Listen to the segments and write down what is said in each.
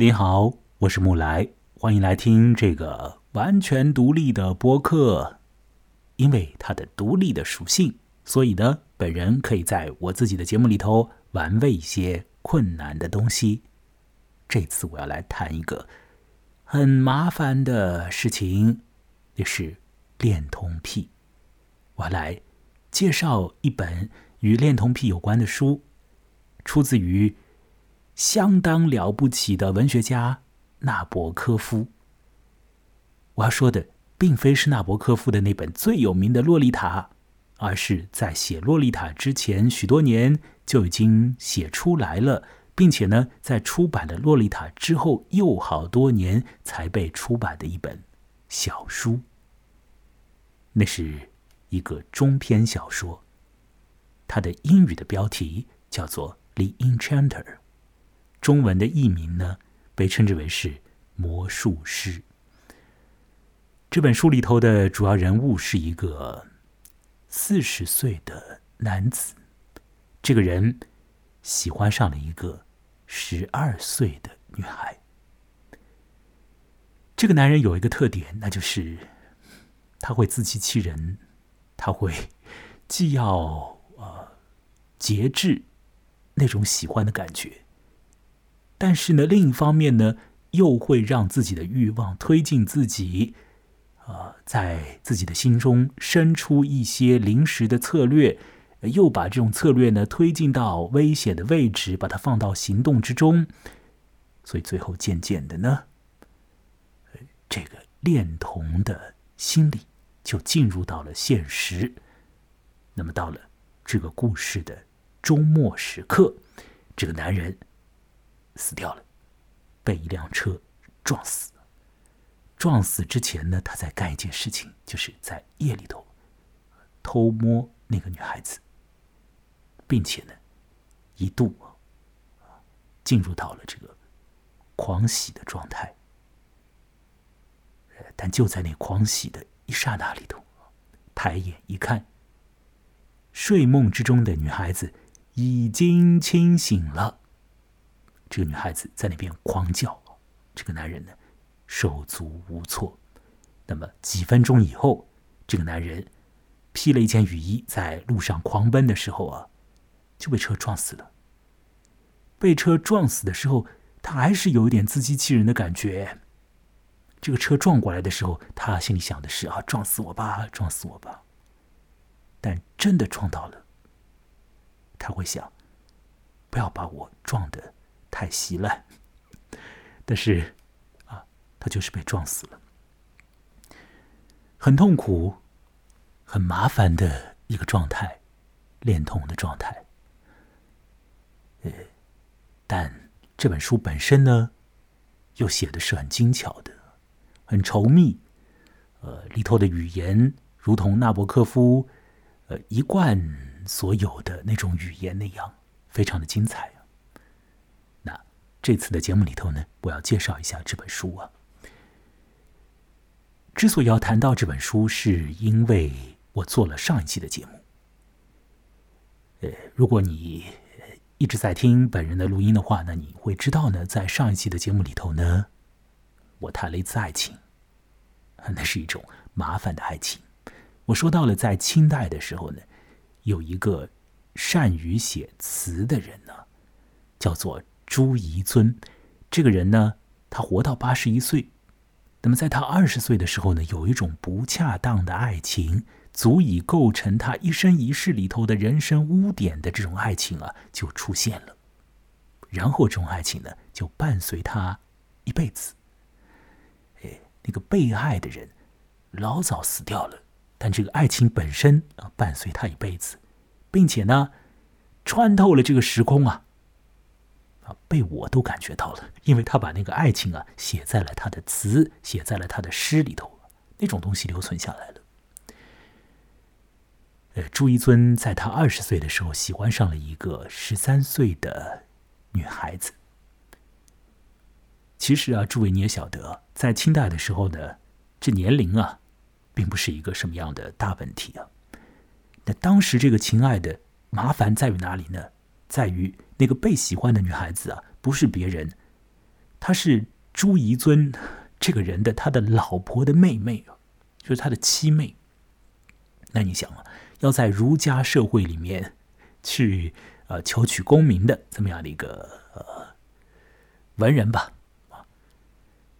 你好，我是木来，欢迎来听这个完全独立的播客。因为它的独立的属性，所以呢，本人可以在我自己的节目里头玩味一些困难的东西。这次我要来谈一个很麻烦的事情，就是恋童癖。我来介绍一本与恋童癖有关的书，出自于相当了不起的文学家纳博科夫。我要说的。并非是纳博科夫的那本最有名的《洛丽塔》，而是在写《洛丽塔》之前许多年就已经写出来了，并且呢，在出版了《洛丽塔》之后又好多年才被出版的一本小书。那是一个中篇小说，它的英语的标题叫做《The Enchanter》，中文的译名呢被称之为是《魔术师》。这本书里头的主要人物是一个四十岁的男子，这个人喜欢上了一个十二岁的女孩。这个男人有一个特点，那就是他会自欺欺人，他会既要呃节制那种喜欢的感觉，但是呢，另一方面呢，又会让自己的欲望推进自己。呃，在自己的心中生出一些临时的策略，又把这种策略呢推进到危险的位置，把它放到行动之中，所以最后渐渐的呢，这个恋童的心理就进入到了现实。那么到了这个故事的周末时刻，这个男人死掉了，被一辆车撞死。撞死之前呢，他在干一件事情，就是在夜里头偷摸那个女孩子，并且呢，一度进入到了这个狂喜的状态。但就在那狂喜的一刹那里头，抬眼一看，睡梦之中的女孩子已经清醒了。这个女孩子在那边狂叫，这个男人呢？手足无措。那么几分钟以后，这个男人披了一件雨衣，在路上狂奔的时候啊，就被车撞死了。被车撞死的时候，他还是有一点自欺欺人的感觉。这个车撞过来的时候，他心里想的是啊，撞死我吧，撞死我吧。但真的撞到了，他会想，不要把我撞得太稀烂。但是。啊他就是被撞死了，很痛苦、很麻烦的一个状态，恋童的状态。呃，但这本书本身呢，又写的是很精巧的、很稠密。呃，里头的语言如同纳博科夫呃一贯所有的那种语言那样，非常的精彩这次的节目里头呢，我要介绍一下这本书啊。之所以要谈到这本书，是因为我做了上一期的节目。呃，如果你一直在听本人的录音的话，那你会知道呢，在上一期的节目里头呢，我谈了一次爱情，那是一种麻烦的爱情。我说到了在清代的时候呢，有一个善于写词的人呢，叫做朱彝尊。这个人呢，他活到八十一岁。那么，在他二十岁的时候呢，有一种不恰当的爱情，足以构成他一生一世里头的人生污点的这种爱情啊，就出现了。然后，这种爱情呢，就伴随他一辈子。哎，那个被爱的人老早死掉了，但这个爱情本身啊，伴随他一辈子，并且呢，穿透了这个时空啊。被我都感觉到了，因为他把那个爱情啊写在了他的词，写在了他的诗里头，那种东西留存下来了。呃，朱一尊在他二十岁的时候喜欢上了一个十三岁的女孩子。其实啊，诸位你也晓得，在清代的时候呢，这年龄啊，并不是一个什么样的大问题啊。那当时这个情爱的麻烦在于哪里呢？在于。那个被喜欢的女孩子啊，不是别人，她是朱彝尊这个人的他的老婆的妹妹啊，就是他的妻妹。那你想啊，要在儒家社会里面去呃求取功名的这么样的一个文人吧，啊，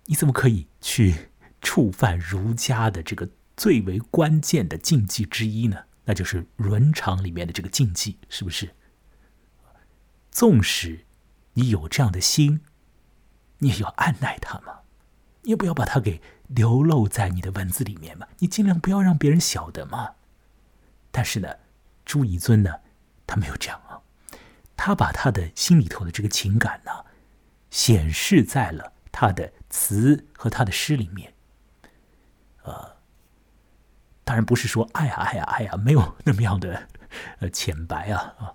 你怎么可以去触犯儒家的这个最为关键的禁忌之一呢？那就是伦常里面的这个禁忌，是不是？纵使你有这样的心，你也要按耐他嘛，你也不要把它给流露在你的文字里面嘛，你尽量不要让别人晓得嘛。但是呢，朱彝尊呢，他没有这样啊，他把他的心里头的这个情感呢，显示在了他的词和他的诗里面。呃，当然不是说爱呀爱呀爱呀，没有那么样的呃浅白啊啊，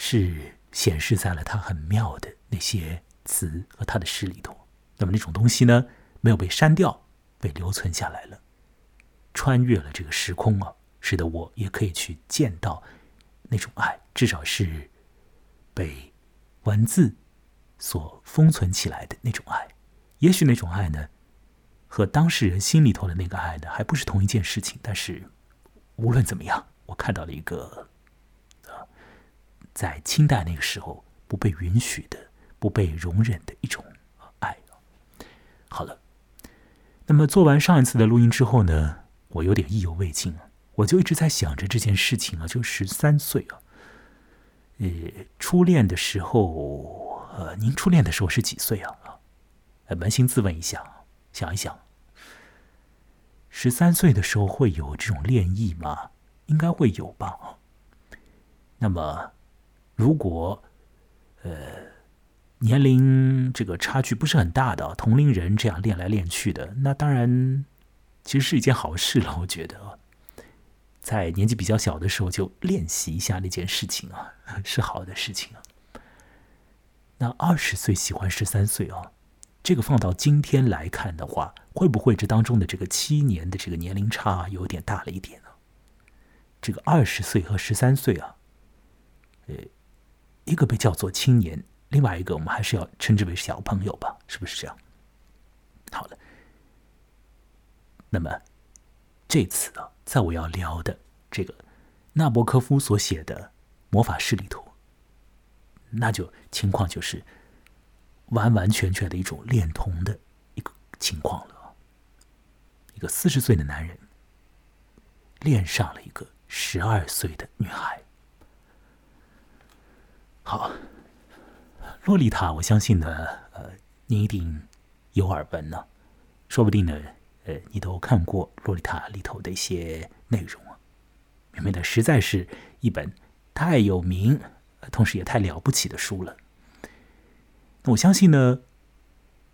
是显示在了他很妙的那些词和他的诗里头。那么那种东西呢，没有被删掉，被留存下来了，穿越了这个时空啊。使得我也可以去见到那种爱，至少是被文字所封存起来的那种爱。也许那种爱呢，和当事人心里头的那个爱呢，还不是同一件事情。但是无论怎么样，我看到了一个在清代那个时候不被允许的、不被容忍的一种爱。好了，那么做完上一次的录音之后呢，我有点意犹未尽啊。我就一直在想着这件事情啊，就十三岁啊，呃，初恋的时候，呃，您初恋的时候是几岁啊？啊，扪心自问一下，想一想，十三岁的时候会有这种恋意吗？应该会有吧。那么，如果呃年龄这个差距不是很大的同龄人这样练来练去的，那当然其实是一件好事了，我觉得。在年纪比较小的时候就练习一下那件事情啊，是好的事情啊。那二十岁喜欢十三岁啊，这个放到今天来看的话，会不会这当中的这个七年的这个年龄差有点大了一点呢？这个二十岁和十三岁啊，呃，一个被叫做青年，另外一个我们还是要称之为小朋友吧，是不是这样？好了，那么这次啊。在我要聊的这个纳博科夫所写的魔法师里头，那就情况就是完完全全的一种恋童的一个情况了。一个四十岁的男人恋上了一个十二岁的女孩。好，洛丽塔，我相信呢，呃，你一定有耳闻呢，说不定呢。呃，你都看过《洛丽塔》里头的一些内容啊，明白的，实在是一本太有名，同时也太了不起的书了。那我相信呢，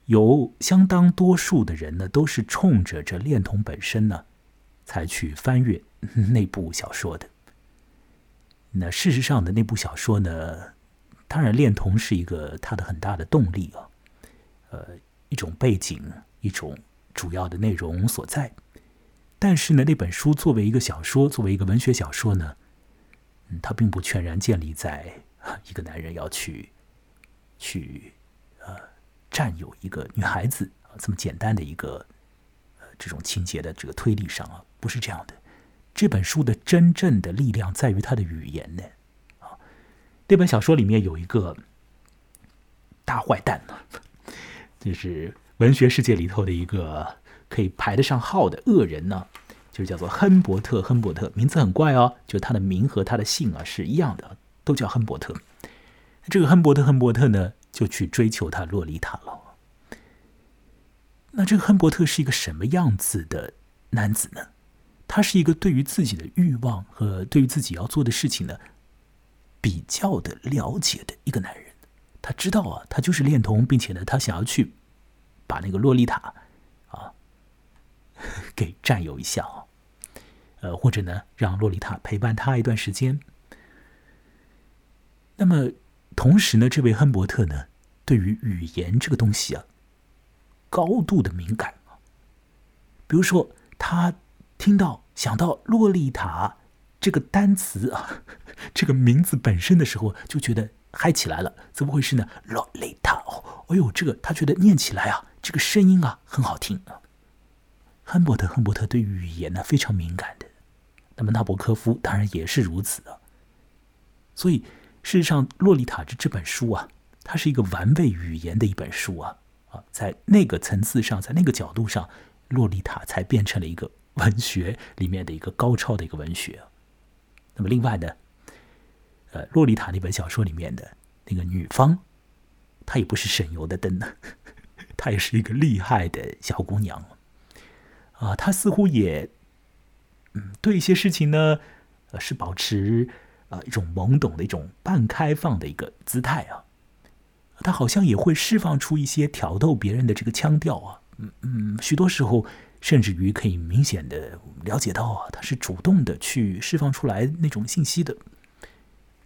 有相当多数的人呢，都是冲着这恋童本身呢，才去翻阅那部小说的。那事实上的那部小说呢，当然恋童是一个他的很大的动力啊，呃，一种背景，一种。主要的内容所在，但是呢，那本书作为一个小说，作为一个文学小说呢，嗯，它并不全然建立在一个男人要去去呃占有一个女孩子啊这么简单的一个呃这种情节的这个推理上啊，不是这样的。这本书的真正的力量在于它的语言呢，那本小说里面有一个大坏蛋呢，就是。文学世界里头的一个可以排得上号的恶人呢，就是叫做亨伯特。亨伯特名字很怪哦，就他的名和他的姓啊是一样的，都叫亨伯特。这个亨伯特，亨伯特呢就去追求他洛丽塔了。那这个亨伯特是一个什么样子的男子呢？他是一个对于自己的欲望和对于自己要做的事情呢比较的了解的一个男人。他知道啊，他就是恋童，并且呢，他想要去。把那个洛丽塔啊 给占有一下啊，呃，或者呢，让洛丽塔陪伴他一段时间。那么，同时呢，这位亨伯特呢，对于语言这个东西啊，高度的敏感啊。比如说，他听到想到洛丽塔这个单词啊，这个名字本身的时候，就觉得嗨起来了，怎么回事呢？洛丽塔哦，哎呦，这个他觉得念起来啊，这个声音啊很好听啊。亨伯特，亨伯特对语言呢非常敏感的，那么纳博科夫当然也是如此啊。所以事实上，《洛丽塔》这这本书啊，它是一个完备语言的一本书啊啊，在那个层次上，在那个角度上，《洛丽塔》才变成了一个文学里面的一个高超的一个文学。那么另外呢？呃，《洛丽塔》那本小说里面的那个女方，她也不是省油的灯呢，她也是一个厉害的小姑娘啊。她似乎也，嗯，对一些事情呢，呃，是保持啊一种懵懂的一种半开放的一个姿态啊。她好像也会释放出一些挑逗别人的这个腔调啊，嗯嗯，许多时候甚至于可以明显的了解到啊，她是主动的去释放出来那种信息的。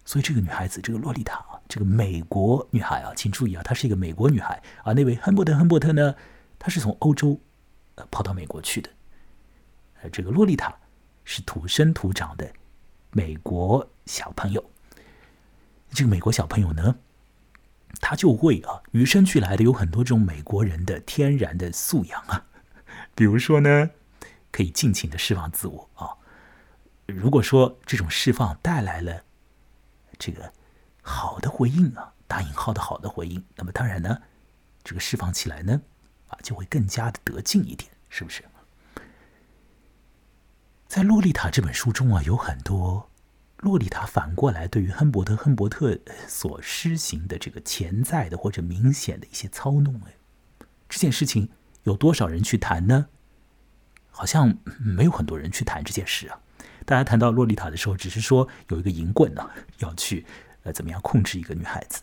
所以这个女孩子，这个洛丽塔啊，这个美国女孩啊，请注意啊，她是一个美国女孩啊。那位亨伯特·亨伯特呢，她是从欧洲呃跑到美国去的。呃，这个洛丽塔是土生土长的美国小朋友。这个美国小朋友呢，他就会啊与生俱来的有很多这种美国人的天然的素养啊，比如说呢，可以尽情的释放自我啊。如果说这种释放带来了。这个好的回应啊，打引号的好的回应，那么当然呢，这个释放起来呢，啊，就会更加的得劲一点，是不是？在《洛丽塔》这本书中啊，有很多洛丽塔反过来对于亨伯特·亨伯特所施行的这个潜在的或者明显的一些操弄，哎，这件事情有多少人去谈呢？好像没有很多人去谈这件事啊。大家谈到洛丽塔的时候，只是说有一个银棍呢，要去呃怎么样控制一个女孩子，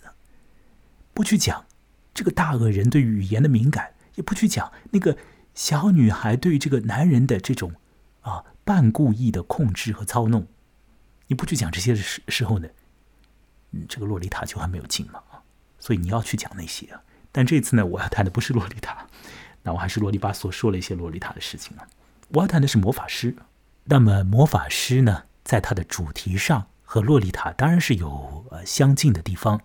不去讲这个大恶人对语言的敏感，也不去讲那个小女孩对这个男人的这种啊半故意的控制和操弄。你不去讲这些时时候呢，嗯，这个洛丽塔就还没有进嘛啊，所以你要去讲那些啊。但这次呢，我要谈的不是洛丽塔，那我还是啰里吧嗦说了一些洛丽塔的事情啊。我要谈的是魔法师。那么魔法师呢，在他的主题上和洛丽塔当然是有呃相近的地方，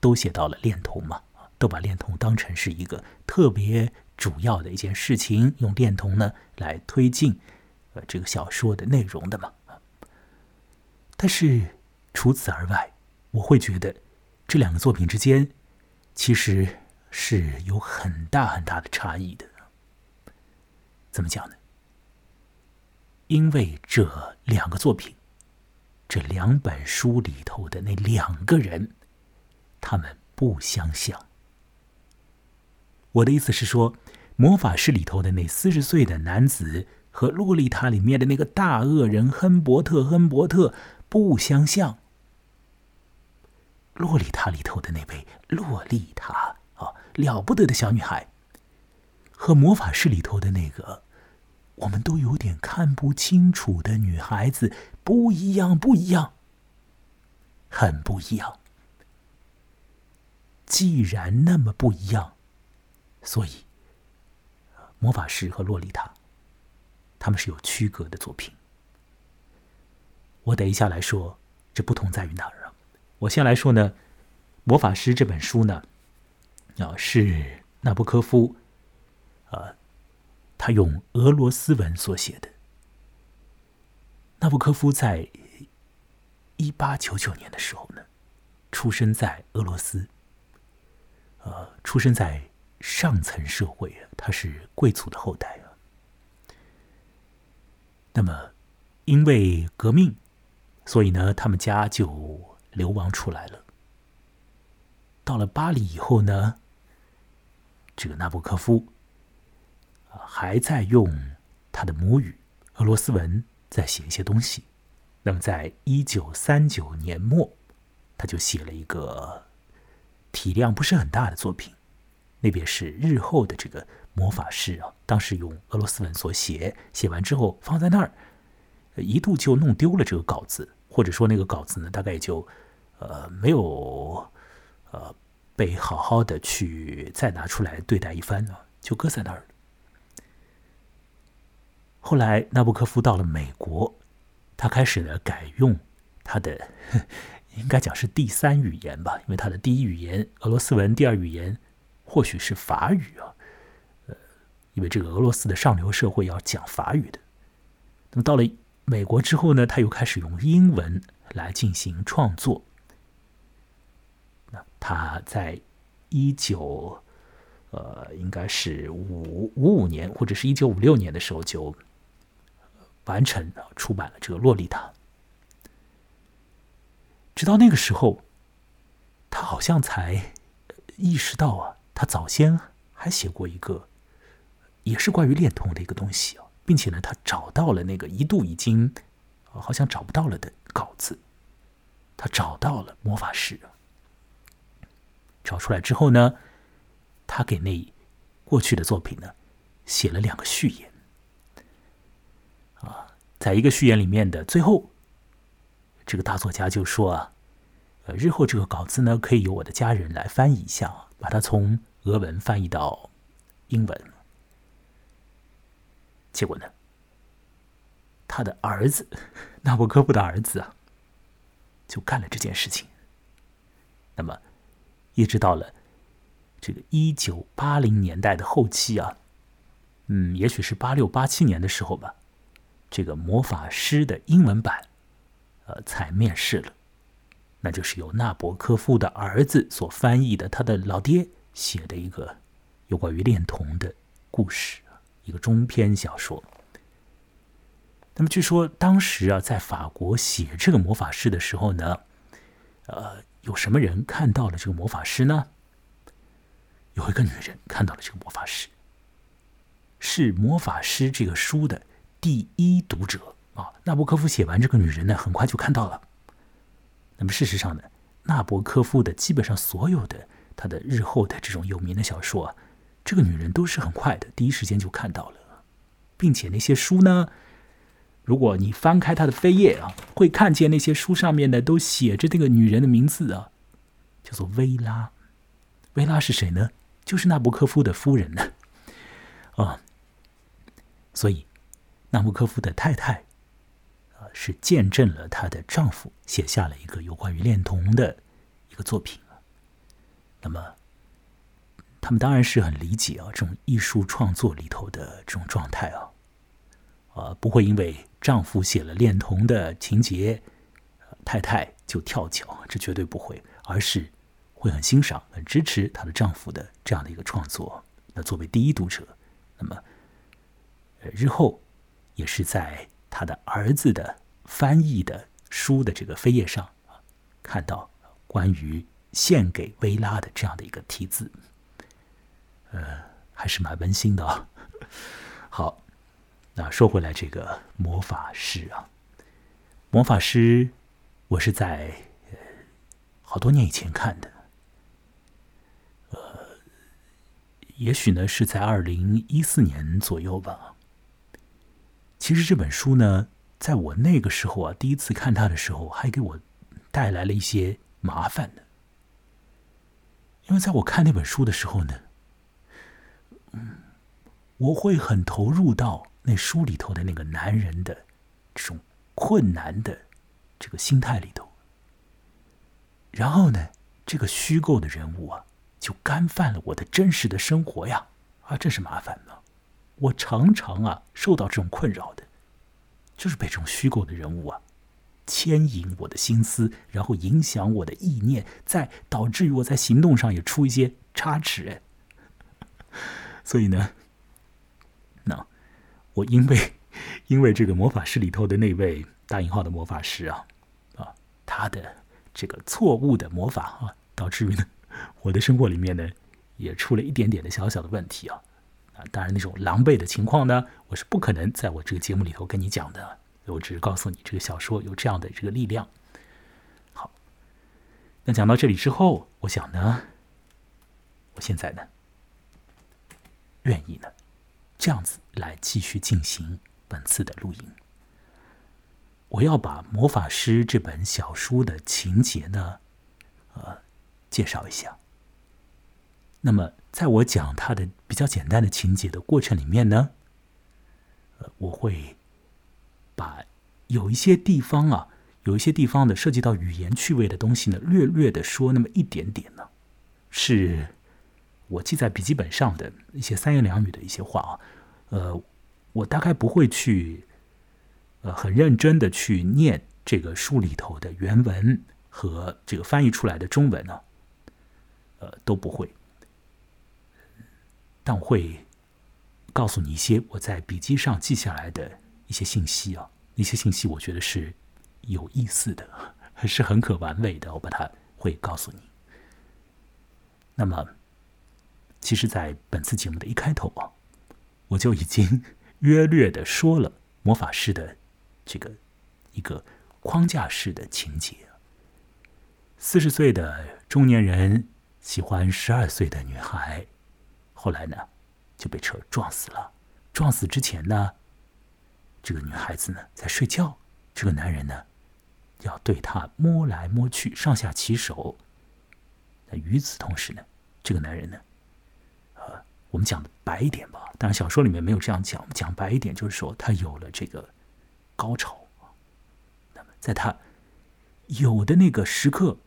都写到了恋童嘛，都把恋童当成是一个特别主要的一件事情，用恋童呢来推进呃这个小说的内容的嘛。但是除此而外，我会觉得这两个作品之间其实是有很大很大的差异的。怎么讲呢？因为这两个作品，这两本书里头的那两个人，他们不相像。我的意思是说，《魔法师》里头的那四十岁的男子和《洛丽塔》里面的那个大恶人亨伯特·亨伯特不相像。《洛丽塔》里头的那位洛丽塔，了不得的小女孩，和《魔法师》里头的那个。我们都有点看不清楚的女孩子，不一样，不一样，很不一样。既然那么不一样，所以魔法师和洛丽塔，他们是有区隔的作品。我等一下来说，这不同在于哪儿啊？我先来说呢，魔法师这本书呢，啊，是纳博科夫，啊。他用俄罗斯文所写的。纳布科夫在一八九九年的时候呢，出生在俄罗斯。呃，出生在上层社会啊，他是贵族的后代啊。那么，因为革命，所以呢，他们家就流亡出来了。到了巴黎以后呢，这个纳博科夫。还在用他的母语俄罗斯文在写一些东西。那么，在一九三九年末，他就写了一个体量不是很大的作品，那便是日后的这个魔法师啊。当时用俄罗斯文所写，写完之后放在那儿，一度就弄丢了这个稿子，或者说那个稿子呢，大概就呃没有呃被好好的去再拿出来对待一番呢，就搁在那儿。后来，纳布科夫到了美国，他开始呢改用他的 应该讲是第三语言吧，因为他的第一语言俄罗斯文，第二语言或许是法语啊。呃，因为这个俄罗斯的上流社会要讲法语的。那么到了美国之后呢，他又开始用英文来进行创作。他在一九呃，应该是五五五年或者是一九五六年的时候就完成出版了这个《洛丽塔》。直到那个时候，他好像才意识到啊，他早先还写过一个，也是关于恋童的一个东西啊，并且呢，他找到了那个一度已经好像找不到了的稿子，他找到了魔法师。找出来之后呢，他给那过去的作品呢写了两个序言。啊，在一个序言里面的最后。这个大作家就说啊，呃，日后这个稿子呢，可以由我的家人来翻译一下，把它从俄文翻译到英文。结果呢，他的儿子纳博科夫的儿子啊，就干了这件事情。那么，一直到了这个一九八零年代的后期啊，嗯，也许是八六八七年的时候吧，这个魔法师的英文版。呃，才面世了，那就是由纳博科夫的儿子所翻译的，他的老爹写的一个有关于恋童的故事，一个中篇小说。那么据说当时啊，在法国写这个魔法师的时候呢，呃，有什么人看到了这个魔法师呢？有一个女人看到了这个魔法师，是魔法师这个书的第一读者。啊，纳博科夫写完这个女人呢，很快就看到了。那么事实上呢，纳博科夫的基本上所有的他的日后的这种有名的小说啊，这个女人都是很快的，第一时间就看到了，并且那些书呢，如果你翻开他的扉页啊，会看见那些书上面呢都写着这个女人的名字啊，叫做薇拉。薇拉是谁呢？就是纳博科夫的夫人呢。啊，所以纳博科夫的太太啊。是见证了她的丈夫写下了一个有关于恋童的一个作品那么，他们当然是很理解啊，这种艺术创作里头的这种状态啊，啊，不会因为丈夫写了恋童的情节，太太就跳脚，这绝对不会，而是会很欣赏、很支持她的丈夫的这样的一个创作。那作为第一读者，那么，日后也是在他的儿子的。翻译的书的这个扉页上，看到关于献给薇拉的这样的一个题字，呃，还是蛮温馨的啊。好，那说回来，这个魔法师啊，魔法师，我是在好多年以前看的，呃，也许呢是在二零一四年左右吧。其实这本书呢。在我那个时候啊，第一次看他的时候，还给我带来了一些麻烦呢。因为在我看那本书的时候呢，嗯，我会很投入到那书里头的那个男人的这种困难的这个心态里头。然后呢，这个虚构的人物啊，就干犯了我的真实的生活呀，啊，这是麻烦呢。我常常啊，受到这种困扰的。就是被这种虚构的人物啊牵引我的心思，然后影响我的意念，再导致于我在行动上也出一些差池。所以呢，我因为 因为这个魔法师里头的那位大引号的魔法师啊啊，他的这个错误的魔法啊，导致于呢 我的生活里面呢也出了一点点的小小的问题啊。啊，当然，那种狼狈的情况呢，我是不可能在我这个节目里头跟你讲的。我只是告诉你，这个小说有这样的这个力量。好，那讲到这里之后，我想呢，我现在呢，愿意呢，这样子来继续进行本次的录音。我要把《魔法师》这本小说的情节呢，呃，介绍一下。那么。在我讲它的比较简单的情节的过程里面呢，呃，我会把有一些地方啊，有一些地方的涉及到语言趣味的东西呢，略略的说那么一点点呢，是我记在笔记本上的一些三言两语的一些话啊，呃，我大概不会去，呃，很认真的去念这个书里头的原文和这个翻译出来的中文呢，呃，都不会，但我会告诉你一些我在笔记上记下来的一些信息啊，那些信息我觉得是。有意思的，是很可玩味的，我把它会告诉你。那么，其实，在本次节目的一开头啊，我就已经约略的说了魔法师的这个一个框架式的情节：四十岁的中年人喜欢十二岁的女孩，后来呢就被车撞死了。撞死之前呢，这个女孩子呢在睡觉，这个男人呢。要对她摸来摸去，上下其手。那与此同时呢，这个男人呢，我们讲的白一点吧，当然小说里面没有这样讲，讲白一点就是说他有了这个高潮那么在他有的那个时刻，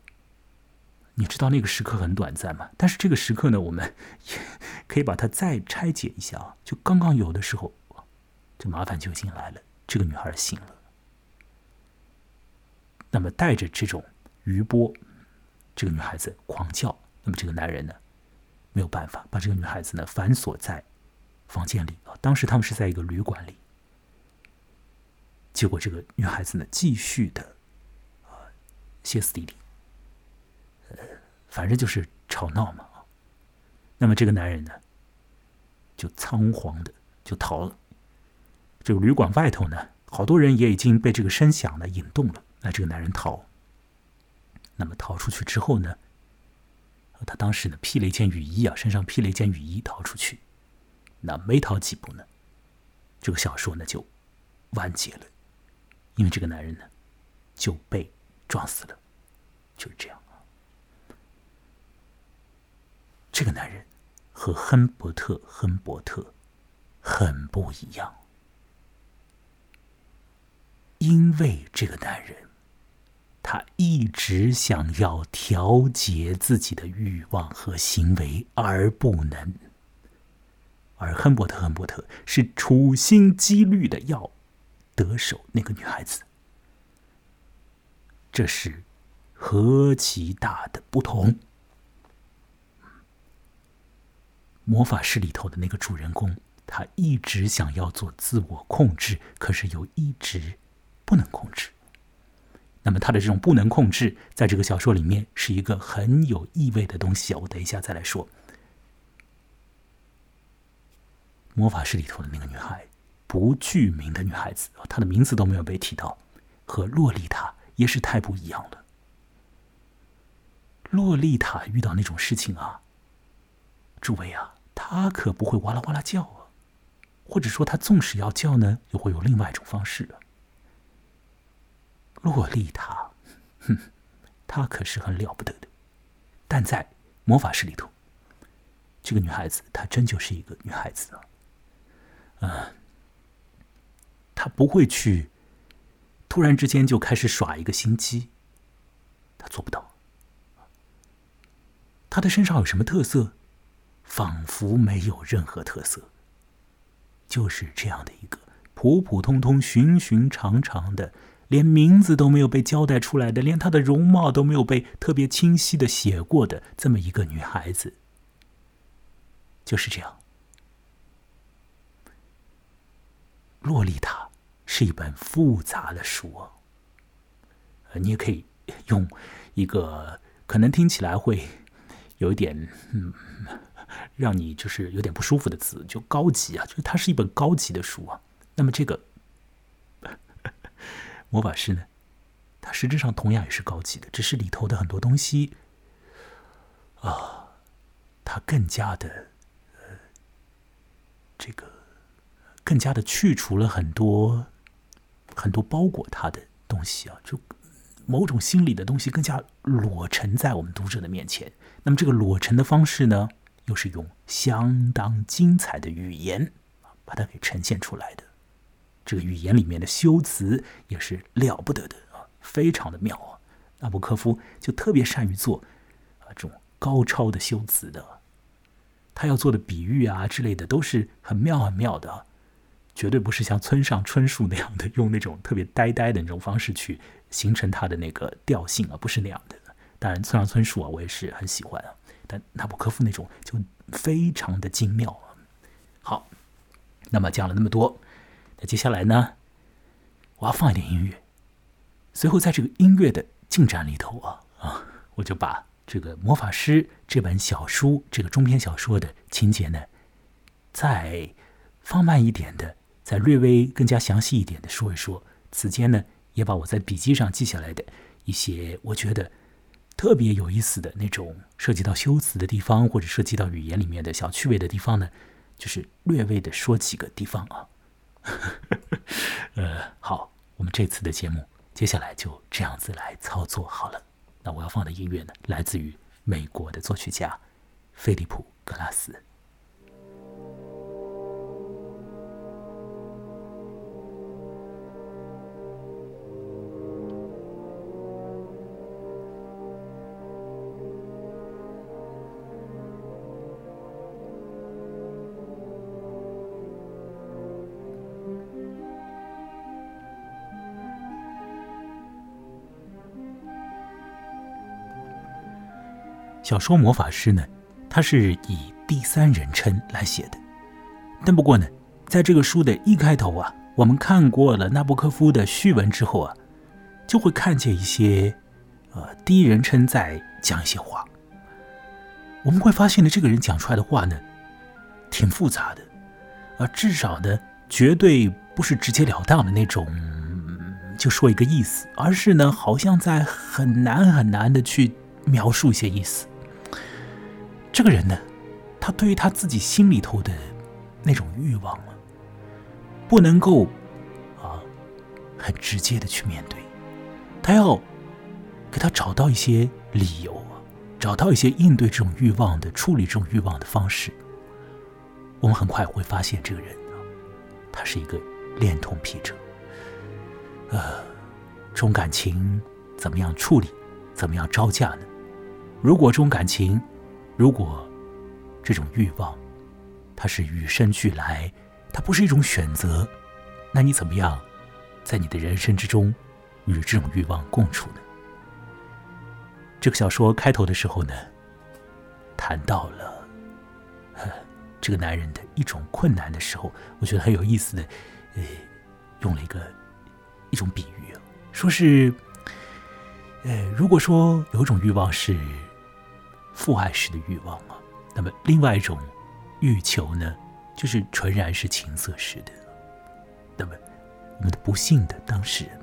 你知道那个时刻很短暂嘛？但是这个时刻呢，我们 可以把它再拆解一下啊。就刚刚有的时候，这麻烦就进来了，这个女孩醒了。那么带着这种余波，这个女孩子狂叫。那么这个男人呢，没有办法把这个女孩子呢反锁在房间里啊。当时他们是在一个旅馆里，结果这个女孩子呢继续的啊歇斯底里，呃，反正就是吵闹嘛啊。那么这个男人呢，就仓皇的就逃了。这个旅馆外头呢，好多人也已经被这个声响呢引动了。那这个男人逃，那么逃出去之后呢？他当时呢披了一件雨衣啊，身上披了一件雨衣逃出去。那没逃几步呢，这个小说呢就完结了，因为这个男人呢就被撞死了，就是这样。这个男人和亨伯特·亨伯特很不一样，因为这个男人。他一直想要调节自己的欲望和行为，而不能。而亨伯特·亨伯特是处心积虑的要得手那个女孩子，这是何其大的不同！魔法师里头的那个主人公，他一直想要做自我控制，可是又一直不能控制。那么他的这种不能控制，在这个小说里面是一个很有意味的东西啊！我等一下再来说。魔法师里头的那个女孩，不具名的女孩子，她的名字都没有被提到，和洛丽塔也是太不一样了。洛丽塔遇到那种事情啊，诸位啊，她可不会哇啦哇啦叫啊，或者说她纵使要叫呢，又会有另外一种方式啊。洛丽塔，哼，她可是很了不得的。但在魔法师里头，这个女孩子她真就是一个女孩子啊。嗯，她不会去突然之间就开始耍一个心机，她做不到。她的身上有什么特色？仿佛没有任何特色，就是这样的一个普普通通、寻寻常常的。连名字都没有被交代出来的，连她的容貌都没有被特别清晰的写过的这么一个女孩子，就是这样。《洛丽塔》是一本复杂的书啊，你也可以用一个可能听起来会有一点嗯，让你就是有点不舒服的词，就高级啊，就是它是一本高级的书啊。那么这个。魔法师呢，它实质上同样也是高级的，只是里头的很多东西，啊，它更加的，呃，这个更加的去除了很多很多包裹它的东西啊，就某种心理的东西更加裸陈在我们读者的面前。那么这个裸陈的方式呢，又是用相当精彩的语言把它给呈现出来的。这个语言里面的修辞也是了不得的啊，非常的妙啊。纳博科夫就特别善于做啊这种高超的修辞的，他要做的比喻啊之类的都是很妙很妙的，绝对不是像村上春树那样的用那种特别呆呆的那种方式去形成他的那个调性啊，不是那样的。当然，村上春树啊，我也是很喜欢啊，但纳博科夫那种就非常的精妙啊。好，那么讲了那么多，那接下来呢，我要放一点音乐。随后，在这个音乐的进展里头啊啊，我就把这个《魔法师》这本小书，这个中篇小说的情节呢，再放慢一点的，再略微更加详细一点的说一说。此间呢，也把我在笔记上记下来的一些，我觉得。特别有意思的那种涉及到修辞的地方，或者涉及到语言里面的小趣味的地方呢，就是略微的说几个地方啊。呃，好，我们这次的节目接下来就这样子来操作好了。那我要放的音乐呢，来自于美国的作曲家菲利普·格拉斯。小说《魔法师》呢，它是以第三人称来写的。但不过呢，在这个书的一开头啊，我们看过了纳博科夫的序文之后啊，就会看见一些呃第一人称在讲一些话。我们会发现呢，这个人讲出来的话呢，挺复杂的，啊，至少呢，绝对不是直截了当的那种，就说一个意思，而是呢，好像在很难很难的去描述一些意思。这个人呢，他对于他自己心里头的那种欲望啊，不能够啊很直接的去面对，他要给他找到一些理由啊，找到一些应对这种欲望的、处理这种欲望的方式。我们很快会发现，这个人啊，他是一个恋童癖者。呃，这种感情怎么样处理，怎么样招架呢？如果这种感情，如果这种欲望，它是与生俱来，它不是一种选择，那你怎么样在你的人生之中与这种欲望共处呢？这个小说开头的时候呢，谈到了这个男人的一种困难的时候，我觉得很有意思的，呃，用了一个一种比喻，说是，呃，如果说有一种欲望是。父爱式的欲望啊，那么另外一种欲求呢，就是纯然是情色式的。那么我们的不幸的当事人，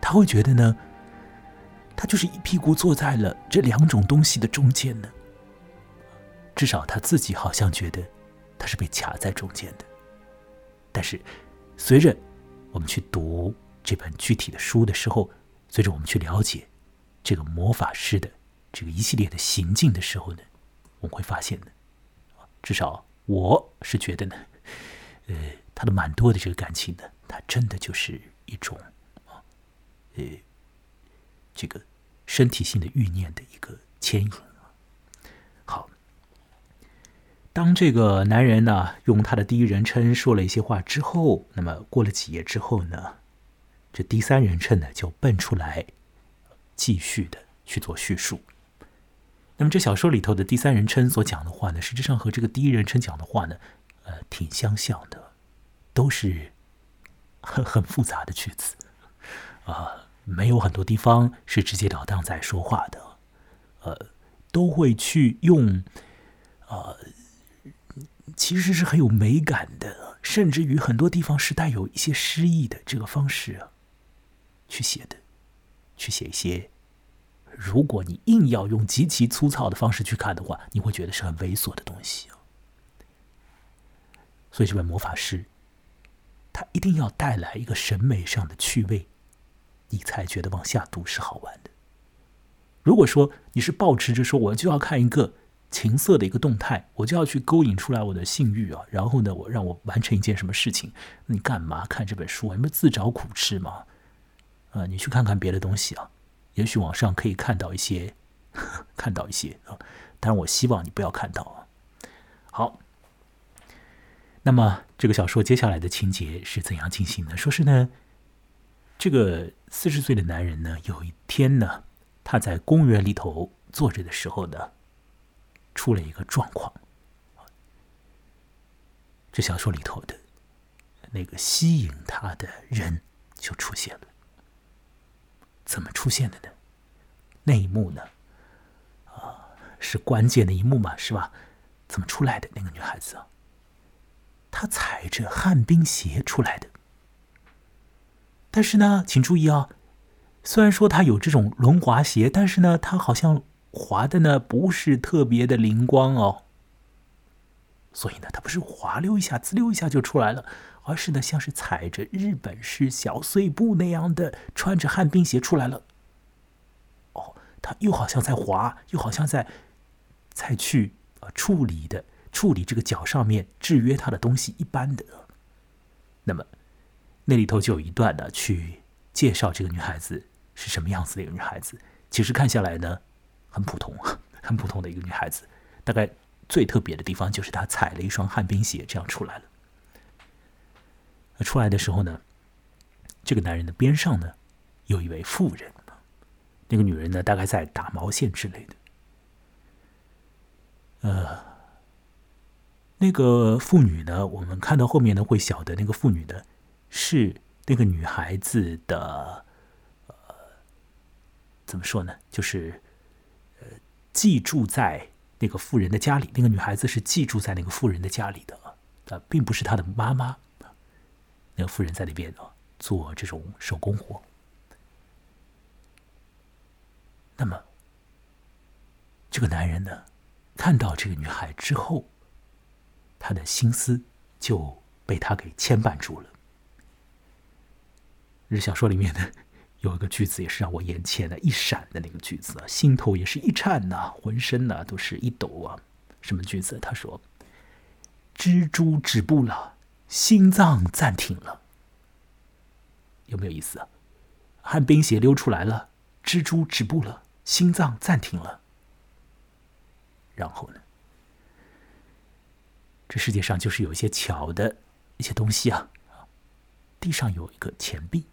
他会觉得呢，他就是一屁股坐在了这两种东西的中间呢。至少他自己好像觉得他是被卡在中间的。但是随着我们去读这本具体的书的时候，随着我们去了解这个魔法师的。这个一系列的行径的时候呢，我们会发现呢，至少我是觉得呢，呃，他的蛮多的这个感情呢，他真的就是一种，呃，这个身体性的欲念的一个牵引。好，当这个男人呢用他的第一人称说了一些话之后，那么过了几页之后呢，这第三人称呢就蹦出来，继续的去做叙述。那么这小说里头的第三人称所讲的话呢，实际上和这个第一人称讲的话呢，呃，挺相像的，都是很很复杂的句子，啊，没有很多地方是直截了当在说话的，呃，都会去用，呃，其实是很有美感的，甚至于很多地方是带有一些诗意的这个方式啊，去写的，去写一些。如果你硬要用极其粗糙的方式去看的话，你会觉得是很猥琐的东西所以这本魔法师，他一定要带来一个审美上的趣味，你才觉得往下读是好玩的。如果说你是抱持着说我就要看一个情色的一个动态，我就要去勾引出来我的性欲啊，然后呢，我让我完成一件什么事情，你干嘛看这本书？你不自找苦吃吗？啊，你去看看别的东西啊，也许网上可以看到一些，看到一些啊。但，我希望你不要看到啊。好，那么这个小说接下来的情节是怎样进行的？说是呢，这个四十岁的男人呢，有一天呢，他在公园里头坐着的时候呢，出了一个状况。这小说里头的那个吸引他的人就出现了。怎么出现的呢？那一幕呢？啊，是关键的一幕嘛，是吧？怎么出来的？那个女孩子啊，她踩着旱冰鞋出来的。但是呢，请注意啊，虽然说她有这种轮滑鞋，但是呢，她好像滑的呢不是特别的灵光哦。所以呢，她不是滑溜一下、滋溜一下就出来了，而是呢，像是踩着日本式小碎步那样的，穿着旱冰鞋出来了。哦，她又好像在滑，又好像在在去啊。处理的处理这个脚上面制约他的东西一般的，那么那里头就有一段呢，去介绍这个女孩子是什么样子的一个女孩子。其实看下来呢，很普通，很普通的一个女孩子。大概最特别的地方就是她踩了一双旱冰鞋，这样出来了。出来的时候呢，这个男人的边上呢，有一位妇人，那个女人呢，大概在打毛线之类的。呃，那个妇女呢？我们看到后面呢，会晓得那个妇女呢，是那个女孩子的，呃，怎么说呢？就是呃，寄住在那个妇人的家里。那个女孩子是寄住在那个妇人的家里的啊，并不是她的妈妈。那个妇人在那边啊，做这种手工活。那么，这个男人呢？看到这个女孩之后，他的心思就被她给牵绊住了。这小说里面呢，有一个句子也是让我眼前的一闪的那个句子啊，心头也是一颤呐，浑身呢都是一抖啊。什么句子？他说：“蜘蛛止步了，心脏暂停了。”有没有意思啊？旱冰鞋溜出来了，蜘蛛止步了，心脏暂停了。然后呢？这世界上就是有一些巧的一些东西啊！地上有一个钱币，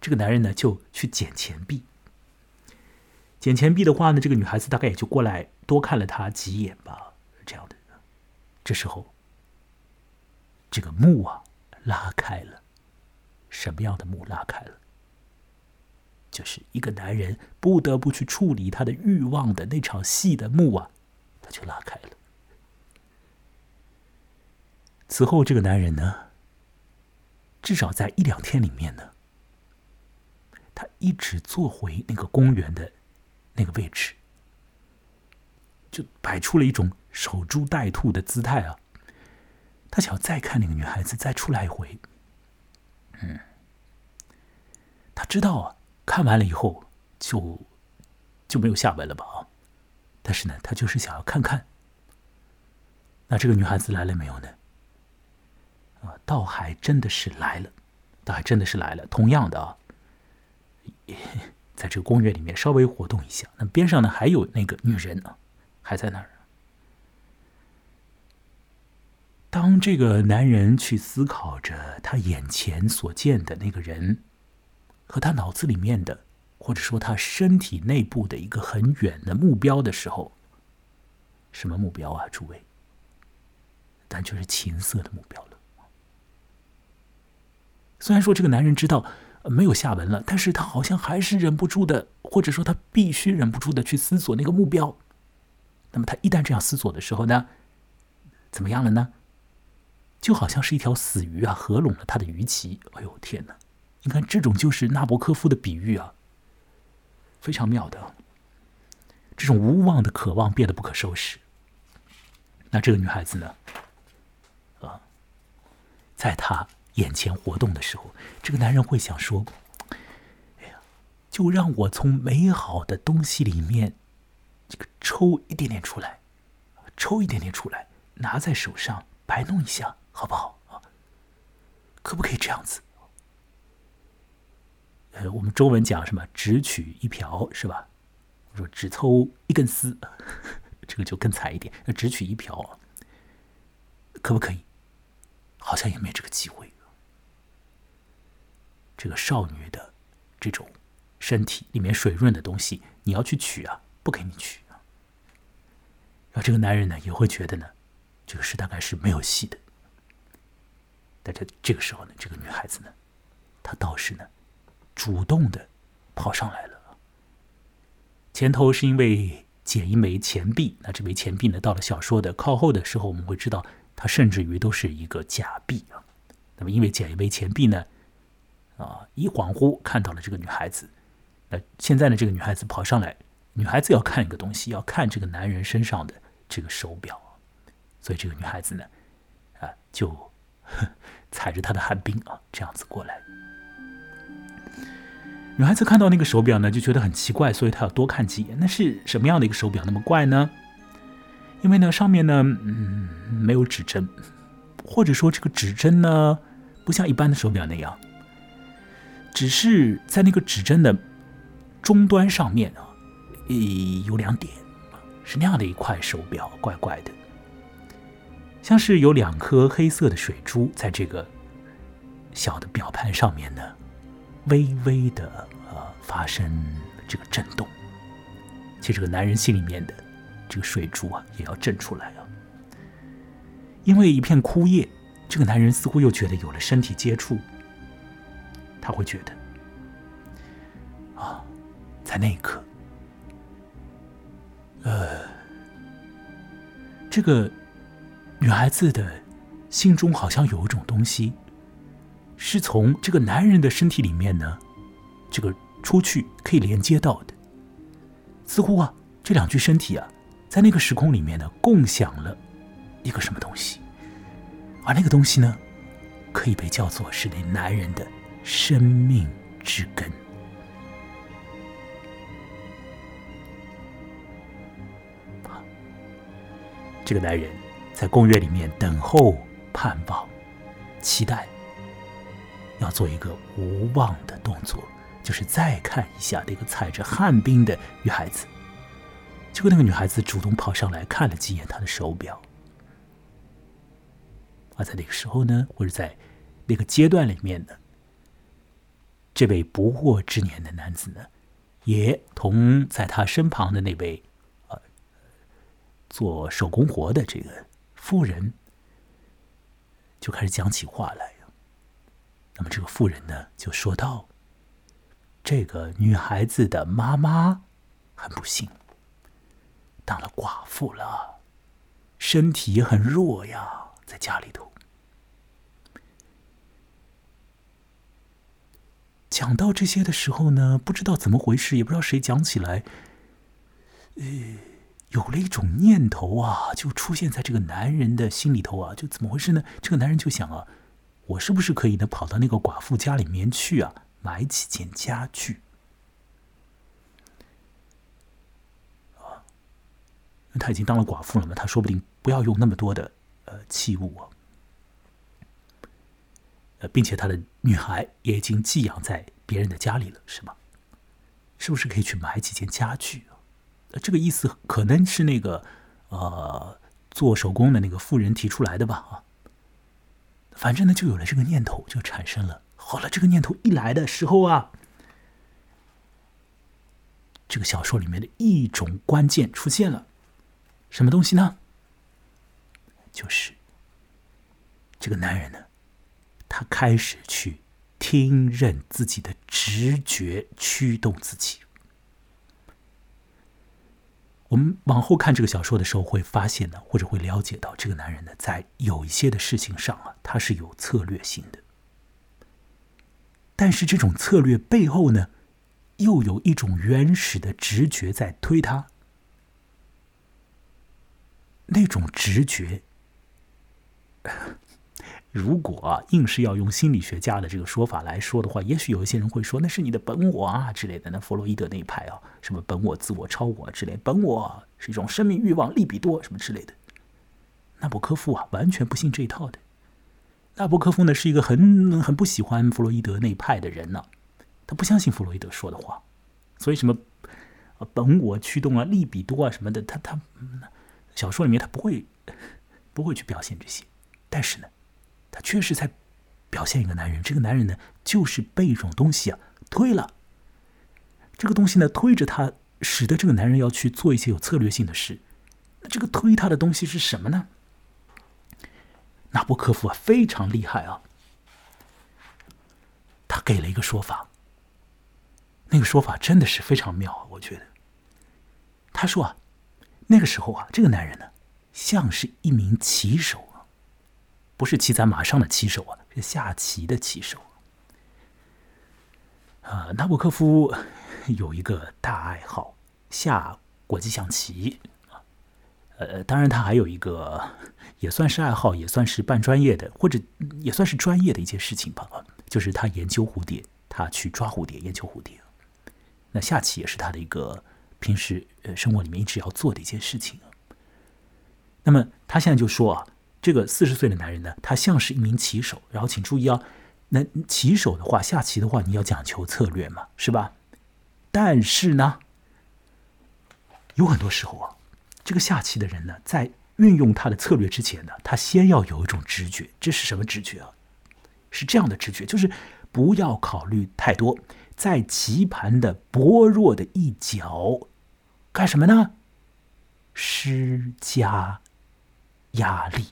这个男人呢就去捡钱币。捡钱币的话呢，这个女孩子大概也就过来多看了他几眼吧，这样的。这时候，这个幕啊拉开了，什么样的幕拉开了？就是一个男人不得不去处理他的欲望的那场戏的幕啊。他就拉开了。此后，这个男人呢，至少在一两天里面呢，他一直坐回那个公园的那个位置，就摆出了一种守株待兔的姿态啊。他想要再看那个女孩子再出来一回。嗯，他知道啊，看完了以后就就没有下文了吧？啊。但是呢，他就是想要看看，那这个女孩子来了没有呢？啊，倒还真的是来了，倒还真的是来了。同样的啊，在这个公园里面稍微活动一下，那边上呢还有那个女人啊，还在那儿。当这个男人去思考着他眼前所见的那个人和他脑子里面的。或者说他身体内部的一个很远的目标的时候，什么目标啊，诸位？但就是情色的目标了。虽然说这个男人知道没有下文了，但是他好像还是忍不住的，或者说他必须忍不住的去思索那个目标。那么他一旦这样思索的时候呢，怎么样了呢？就好像是一条死鱼啊，合拢了他的鱼鳍。哎呦天哪！你看，这种就是纳博科夫的比喻啊。非常妙的，这种无望的渴望变得不可收拾。那这个女孩子呢？啊，在她眼前活动的时候，这个男人会想说：“哎呀，就让我从美好的东西里面，这个抽一点点出来，抽一点点出来，拿在手上摆弄一下，好不好？啊，可不可以这样子？”呃，我们中文讲什么“只取一瓢”是吧？我说只抽一根丝，这个就更惨一点。只取一瓢，可不可以？好像也没这个机会。这个少女的这种身体里面水润的东西，你要去取啊，不给你取啊。然后这个男人呢，也会觉得呢，这个事大概是没有戏的。但这这个时候呢，这个女孩子呢，她倒是呢，主动的跑上来了。前头是因为捡一枚钱币，那这枚钱币呢，到了小说的靠后的时候，我们会知道，它甚至于都是一个假币啊。那么因为捡一枚钱币呢。啊！一恍惚看到了这个女孩子，那现在呢？这个女孩子跑上来，女孩子要看一个东西，要看这个男人身上的这个手表，所以这个女孩子呢，啊，就哼 踩着他的寒冰啊，这样子过来。女孩子看到那个手表呢，就觉得很奇怪，所以她要多看几眼。那是什么样的一个手表那么怪呢？因为呢，上面呢，嗯，没有指针，或者说这个指针呢，不像一般的手表那样。只是在那个指针的终端上面啊，呃，有两点，是那样的一块手表，怪怪的，像是有两颗黑色的水珠在这个小的表盘上面呢，微微的呃发生这个震动。其实这个男人心里面的这个水珠啊，也要震出来啊，因为一片枯叶，这个男人似乎又觉得有了身体接触。他会觉得，啊，在那一刻，呃，这个女孩子的心中好像有一种东西，是从这个男人的身体里面呢，这个出去可以连接到的。似乎啊，这两具身体啊，在那个时空里面呢，共享了一个什么东西，而那个东西呢，可以被叫做是那男人的。生命之根。这个男人在公园里面等候、盼望、期待，要做一个无望的动作，就是再看一下那个踩着旱冰的女孩子。结果那个女孩子主动跑上来看了几眼他的手表，而在那个时候呢，或者在那个阶段里面呢。这位不惑之年的男子呢，也同在他身旁的那位，呃，做手工活的这个妇人，就开始讲起话来。那么这个妇人呢，就说道：“这个女孩子的妈妈很不幸，当了寡妇了，身体也很弱呀，在家里头。”讲到这些的时候呢，不知道怎么回事，也不知道谁讲起来，呃，有了一种念头啊，就出现在这个男人的心里头啊，就怎么回事呢？这个男人就想啊，我是不是可以呢，跑到那个寡妇家里面去啊，买几件家具啊？他已经当了寡妇了嘛，他说不定不要用那么多的呃器物啊。呃，并且他的女孩也已经寄养在别人的家里了，是吗？是不是可以去买几件家具啊？这个意思可能是那个呃做手工的那个妇人提出来的吧？啊，反正呢，就有了这个念头，就产生了。好了，这个念头一来的时候啊，这个小说里面的一种关键出现了，什么东西呢？就是这个男人呢。他开始去听任自己的直觉驱动自己。我们往后看这个小说的时候，会发现呢，或者会了解到，这个男人呢，在有一些的事情上啊，他是有策略性的。但是这种策略背后呢，又有一种原始的直觉在推他。那种直觉。如果硬是要用心理学家的这个说法来说的话，也许有一些人会说那是你的本我啊之类的。那弗洛伊德那一派啊，什么本我、自我、超我之类，本我是一种生命欲望、利比多什么之类的。纳博科夫啊，完全不信这一套的。纳博科夫呢是一个很很不喜欢弗洛伊德那一派的人呢，他不相信弗洛伊德说的话，所以什么本我驱动啊、利比多啊什么的，他他小说里面他不会不会去表现这些，但是呢，他确实在表现一个男人，这个男人呢就是被一种东西啊推了，这个东西呢推着他，使得这个男人要去做一些有策略性的事。那这个推他的东西是什么呢？纳博科夫啊非常厉害啊，他给了一个说法。那个说法真的是非常妙啊！我觉得，他说啊，那个时候啊，这个男人呢，像是一名棋手，不是骑在马上的骑手啊，是下棋的棋手。啊，纳博科夫有一个大爱好，下国际象棋。呃，当然他还有一个，也算是爱好，也算是半专业的，或者也算是专业的一件事情吧。就是他研究蝴蝶，他去抓蝴蝶，研究蝴蝶。那下棋也是他的一个平时呃生活里面一直要做的一件事情那么他现在就说啊，这个四十岁的男人呢，他像是一名棋手。然后请注意啊，那棋手的话，下棋的话，你要讲求策略嘛，是吧？但是呢，有很多时候啊，这个下棋的人呢，在运用他的策略之前呢，他先要有一种直觉。这是什么直觉啊？是这样的直觉，就是不要考虑太多。在棋盘的薄弱的一角，干什么呢？施加压力。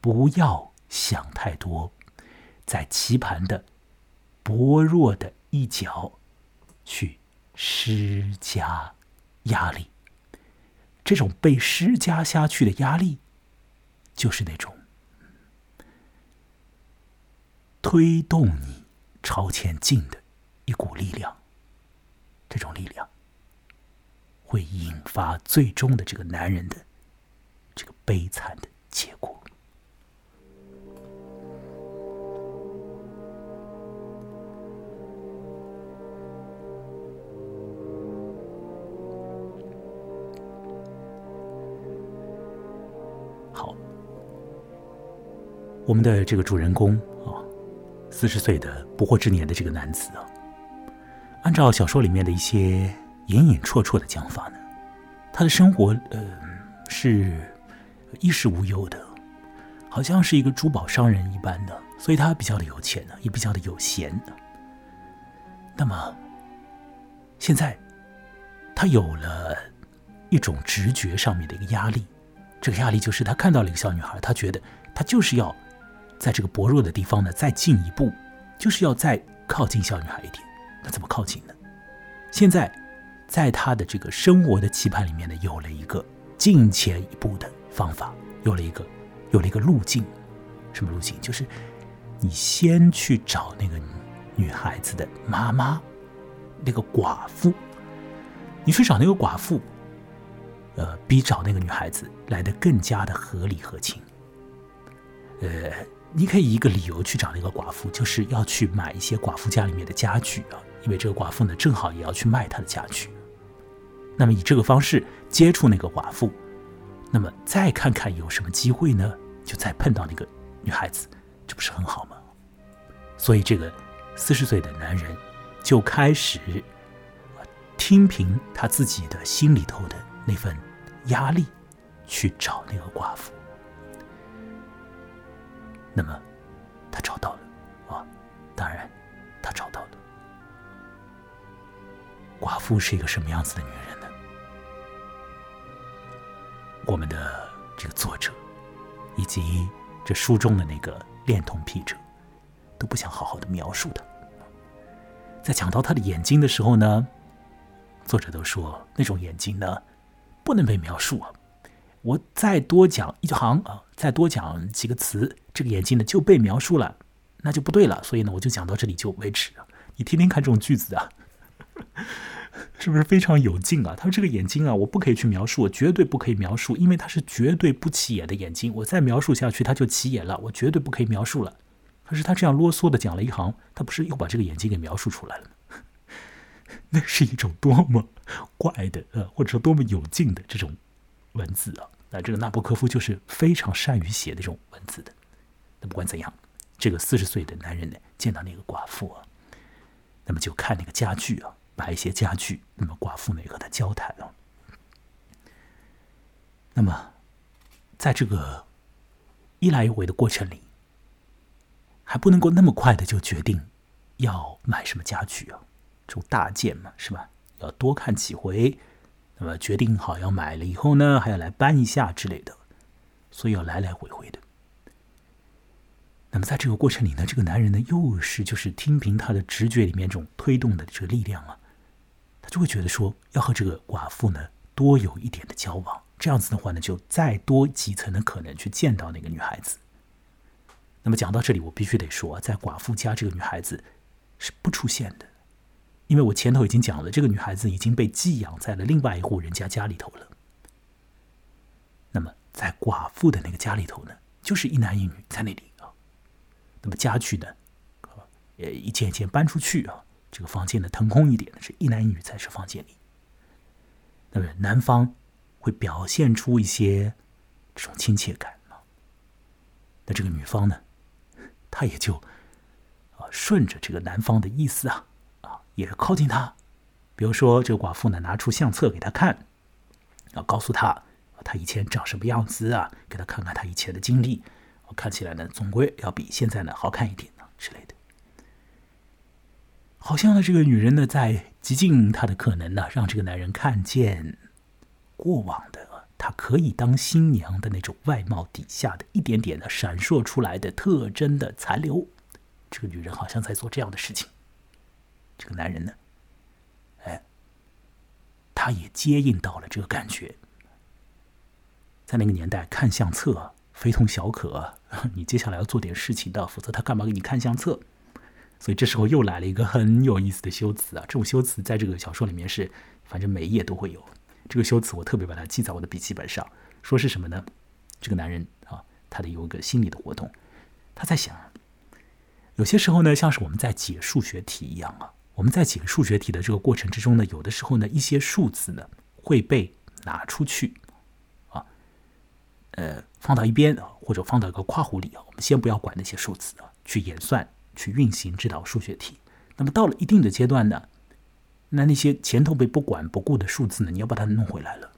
不要想太多，在棋盘的薄弱的一角去施加压力。这种被施加下去的压力，就是那种推动你。朝前进的一股力量，这种力量会引发最终的这个男人的这个悲惨的结果。我们的这个主人公啊。四十岁的不惑之年的这个男子啊，按照小说里面的一些隐隐绰绰的讲法呢，他的生活呃是衣食无忧的，好像是一个珠宝商人一般的，所以他比较的有钱呢，也比较的有闲。那么现在他有了一种直觉上面的一个压力，这个压力就是他看到了一个小女孩，他觉得他就是要。在这个薄弱的地方呢，再进一步，就是要再靠近小女孩一点。那怎么靠近呢？现在，在他的这个生活的棋盘里面呢，有了一个进前一步的方法，有了一个，有了一个路径。什么路径？就是你先去找那个女孩子的妈妈，那个寡妇。你去找那个寡妇，呃，比找那个女孩子来的更加的合理合情。呃。你可以一个理由去找那个寡妇，就是要去买一些寡妇家里面的家具啊，因为这个寡妇呢正好也要去卖她的家具。那么以这个方式接触那个寡妇，那么再看看有什么机会呢？就再碰到那个女孩子，这不是很好吗？所以这个四十岁的男人就开始听凭他自己的心里头的那份压力，去找那个寡妇。那么，他找到了啊！当然，他找到了。寡妇是一个什么样子的女人呢？我们的这个作者，以及这书中的那个恋童癖者，都不想好好的描述她。在讲到她的眼睛的时候呢，作者都说那种眼睛呢，不能被描述啊。我再多讲一行啊，再多讲几个词，这个眼睛呢就被描述了，那就不对了。所以呢，我就讲到这里就为止。你听听看这种句子啊，是不是非常有劲啊？他说这个眼睛啊，我不可以去描述，我绝对不可以描述，因为它是绝对不起眼的眼睛。我再描述下去，它就起眼了，我绝对不可以描述了。可是他这样啰嗦的讲了一行，他不是又把这个眼睛给描述出来了？那是一种多么怪的呃，或者说多么有劲的这种。文字啊，那这个纳博科夫就是非常善于写这种文字的。那不管怎样，这个四十岁的男人呢，见到那个寡妇啊，那么就看那个家具啊，买一些家具。那么寡妇呢，和他交谈了。那么，在这个一来一回的过程里，还不能够那么快的就决定要买什么家具啊，这种大件嘛，是吧？要多看几回，那么决定好要买了以后呢，还要来搬一下之类的，所以要来来回回的。那么在这个过程里呢，这个男人呢，又是就是听凭他的直觉里面这种推动的这个力量啊，他就会觉得说，要和这个寡妇呢多有一点的交往，这样子的话呢，就再多几层的可能去见到那个女孩子。那么讲到这里，我必须得说，在寡妇家这个女孩子是不出现的，因为我前头已经讲了，这个女孩子已经被寄养在了另外一户人家家里头了。那么在寡妇的那个家里头呢，就是一男一女在那里啊。那么家具呢，呃，一件一件搬出去啊，这个房间呢腾空一点是一男一女在这房间里。那么男方会表现出一些这种亲切感嘛？那这个女方呢，她也就啊顺着这个男方的意思啊，也靠近他。比如说这个寡妇呢拿出相册给他看，啊，告诉他他以前长什么样子啊，给他看看他以前的经历。看起来呢，总归要比现在呢好看一点呢之类的。好像呢，这个女人呢，在极尽她的可能呢，让这个男人看见过往的她可以当新娘的那种外貌底下的一点点的闪烁出来的特征的残留。这个女人好像在做这样的事情。这个男人呢，哎，他也接应到了这个感觉。在那个年代，看相册。非同小可，你接下来要做点事情的，否则他干嘛给你看相册？所以这时候又来了一个很有意思的修辞啊！这种修辞在这个小说里面是，反正每一页都会有。这个修辞我特别把它记在我的笔记本上，说是什么呢？这个男人啊，他的有一个心理的活动，他在想，有些时候呢，像是我们在解数学题一样啊，我们在解数学题的这个过程之中呢，有的时候呢，一些数字呢会被拿出去。啊呃，放到一边啊，或者放到一个括弧里啊，我们先不要管那些数字啊，去演算、去运行这道数学题。那么到了一定的阶段呢，那那些前头被不管不顾的数字呢，你要把它弄回来了，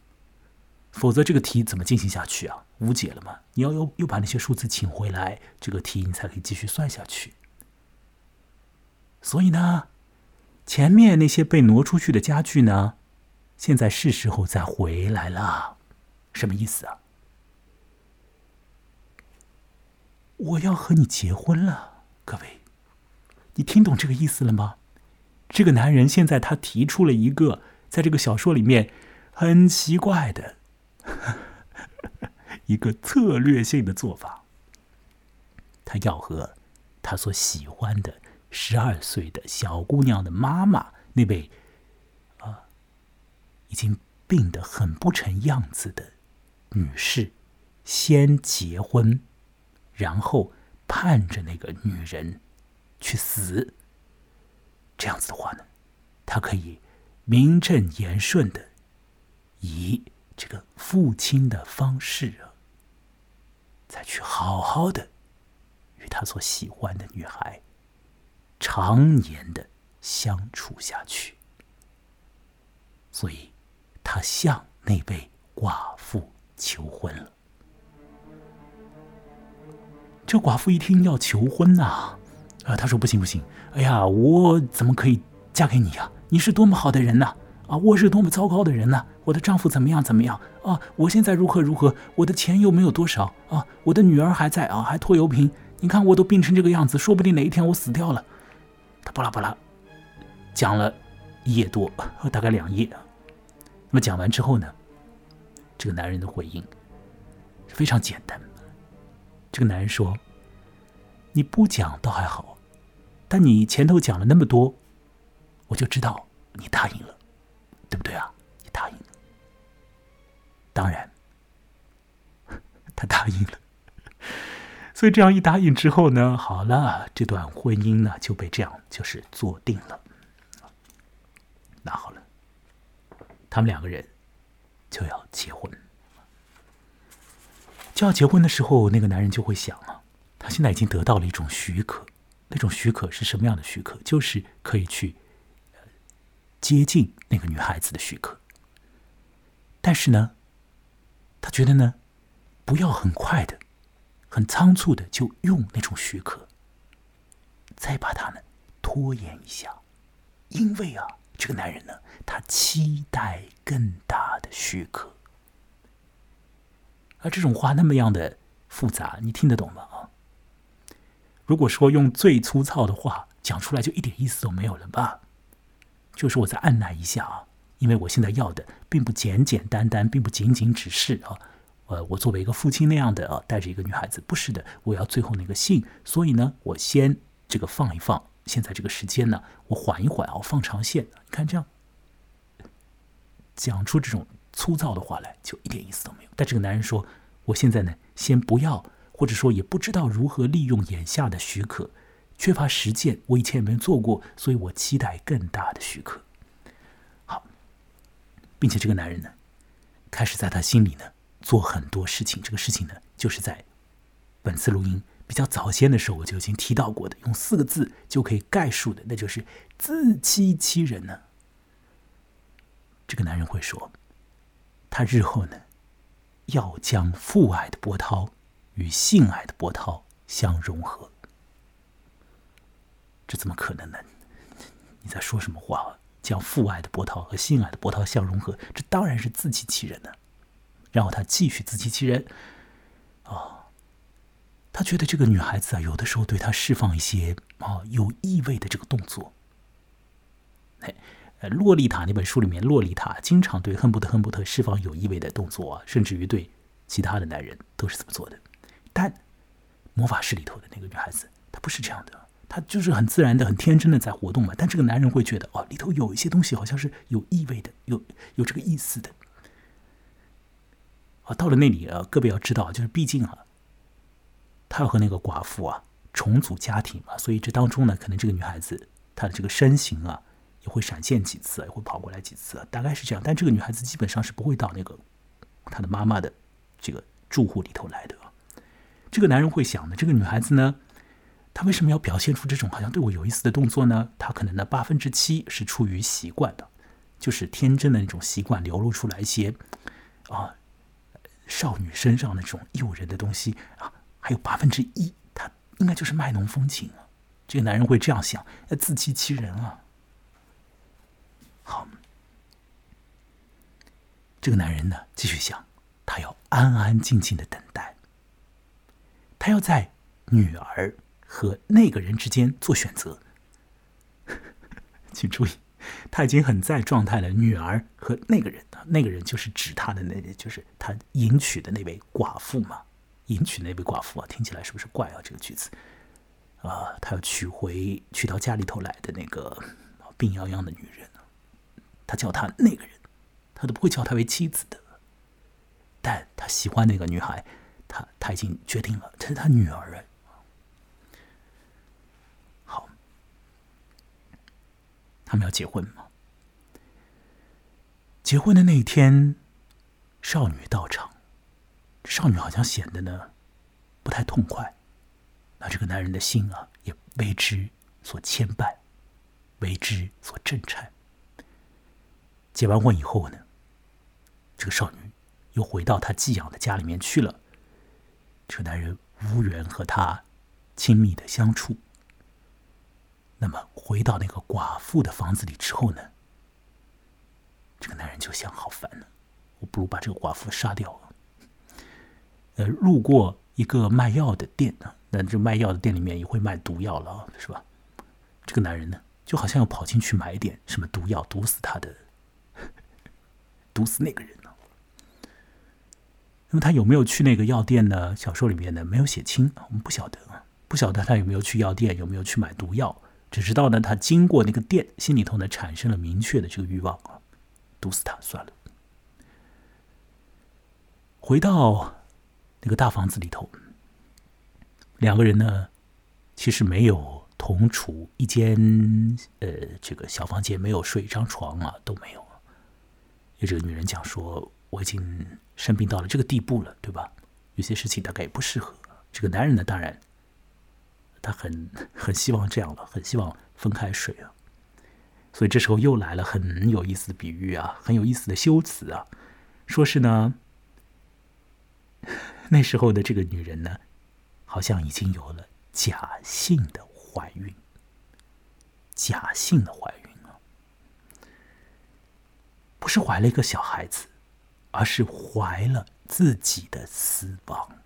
否则这个题怎么进行下去啊？无解了嘛？你要又又把那些数字请回来，这个题你才可以继续算下去。所以呢，前面那些被挪出去的家具呢，现在是时候再回来了，什么意思啊？我要和你结婚了，各位，你听懂这个意思了吗？这个男人现在他提出了一个在这个小说里面很奇怪的 一个策略性的做法，他要和他所喜欢的十二岁的小姑娘的妈妈那位啊已经病得很不成样子的女士先结婚。然后盼着那个女人去死，这样子的话呢，他可以名正言顺的以这个父亲的方式啊，再去好好的与他所喜欢的女孩常年的相处下去。所以，他向那位寡妇求婚了。这寡妇一听要求婚呐，啊，她说不行不行，哎呀，我怎么可以嫁给你呀？你是多么好的人呐！啊，我是多么糟糕的人呐！我的丈夫怎么样怎么样啊？我现在如何如何？我的钱又没有多少啊！我的女儿还在啊，还拖油瓶。你看我都病成这个样子，说不定哪一天我死掉了。他巴拉巴拉讲了一页多，大概两页。那么讲完之后呢，这个男人的回应非常简单。这个男人说：“你不讲倒还好，但你前头讲了那么多，我就知道你答应了，对不对啊？你答应了。当然，他答应了。所以这样一答应之后呢，好了，这段婚姻呢就被这样就是坐定了。那好了，他们两个人就要结婚。”就要结婚的时候，那个男人就会想了，他现在已经得到了一种许可，那种许可是什么样的许可？就是可以去接近那个女孩子的许可。但是呢，他觉得呢，不要很快的、很仓促的就用那种许可，再把他呢拖延一下，因为啊，这个男人呢，他期待更大的许可。而这种话那么样的复杂，你听得懂吗？啊？如果说用最粗糙的话讲出来，就一点意思都没有了吧？就是我再按捺一下啊，因为我现在要的并不简简单单，并不仅仅只是啊，呃，我作为一个父亲那样的啊，带着一个女孩子，不是的，我要最后那个信。所以呢，我先这个放一放，现在这个时间呢，我缓一缓啊，放长线。你看这样讲出这种。粗糙的话来，就一点意思都没有。但这个男人说：“我现在呢，先不要，或者说也不知道如何利用眼下的许可，缺乏实践，我以前也没做过，所以我期待更大的许可。”好，并且这个男人呢，开始在他心里呢做很多事情。这个事情呢，就是在本次录音比较早先的时候我就已经提到过的，用四个字就可以概述的，那就是自欺欺人呢。这个男人会说。他日后呢，要将父爱的波涛与性爱的波涛相融合，这怎么可能呢？你在说什么话？将父爱的波涛和性爱的波涛相融合，这当然是自欺欺人呢。然后他继续自欺欺人，啊，他觉得这个女孩子啊，有的时候对他释放一些啊有意味的这个动作，嘿。《洛丽塔》那本书里面，洛丽塔经常对亨伯特·亨伯特释放有意味的动作啊，甚至于对其他的男人都是这么做的。但魔法师里头的那个女孩子，她不是这样的，她就是很自然的、很天真的在活动嘛。但这个男人会觉得，哦，里头有一些东西好像是有意味的，有有这个意思的。啊，到了那里啊，各位要知道，就是毕竟啊，他要和那个寡妇啊重组家庭嘛，所以这当中呢，可能这个女孩子她的这个身形啊。也会闪现几次，也会跑过来几次，大概是这样。但这个女孩子基本上是不会到那个她的妈妈的这个住户里头来的。这个男人会想呢，这个女孩子呢，她为什么要表现出这种好像对我有意思的动作呢？她可能呢八分之七是出于习惯的，就是天真的那种习惯流露出来一些啊少女身上那种诱人的东西啊，还有八分之一，她应该就是卖弄风情啊。这个男人会这样想，自欺欺人啊。好，这个男人呢，继续想，他要安安静静的等待，他要在女儿和那个人之间做选择。请注意，他已经很在状态了。女儿和那个人，那个人就是指他的那，就是他迎娶的那位寡妇嘛。迎娶那位寡妇啊，听起来是不是怪啊？这个句子啊，他要娶回娶到家里头来的那个病殃殃的女人。他叫他那个人，他都不会叫他为妻子的。但他喜欢那个女孩，他他已经决定了，这是他女儿。他们要结婚吗？结婚的那一天，少女到场，少女好像显得呢不太痛快。那这个男人的心啊，也为之所牵绊，为之所震颤。结完婚以后呢，这个少女又回到她寄养的家里面去了。这个男人无缘和她亲密的相处。那么回到那个寡妇的房子里之后呢，这个男人就想：好烦呢，我不如把这个寡妇杀掉。呃，路过一个卖药的店呢，那这卖药的店里面也会卖毒药了，是吧？这个男人呢，就好像要跑进去买点什么毒药，毒死他的。毒死那个人呢？那么他有没有去那个药店呢？小说里面呢没有写清，我们不晓得啊，不晓得他有没有去药店，有没有去买毒药，只知道呢他经过那个店，心里头呢产生了明确的这个欲望啊，毒死他算了。回到那个大房子里头，两个人呢其实没有同处一间呃这个小房间，没有睡一张床啊，都没有。有这个女人讲说：“我已经生病到了这个地步了，对吧？有些事情大概也不适合。”这个男人呢，当然他很很希望这样了，很希望分开睡啊。所以这时候又来了很有意思的比喻啊，很有意思的修辞啊，说是呢，那时候的这个女人呢，好像已经有了假性的怀孕，假性的怀孕啊，不是怀了一个小孩子，而是怀了自己的死亡。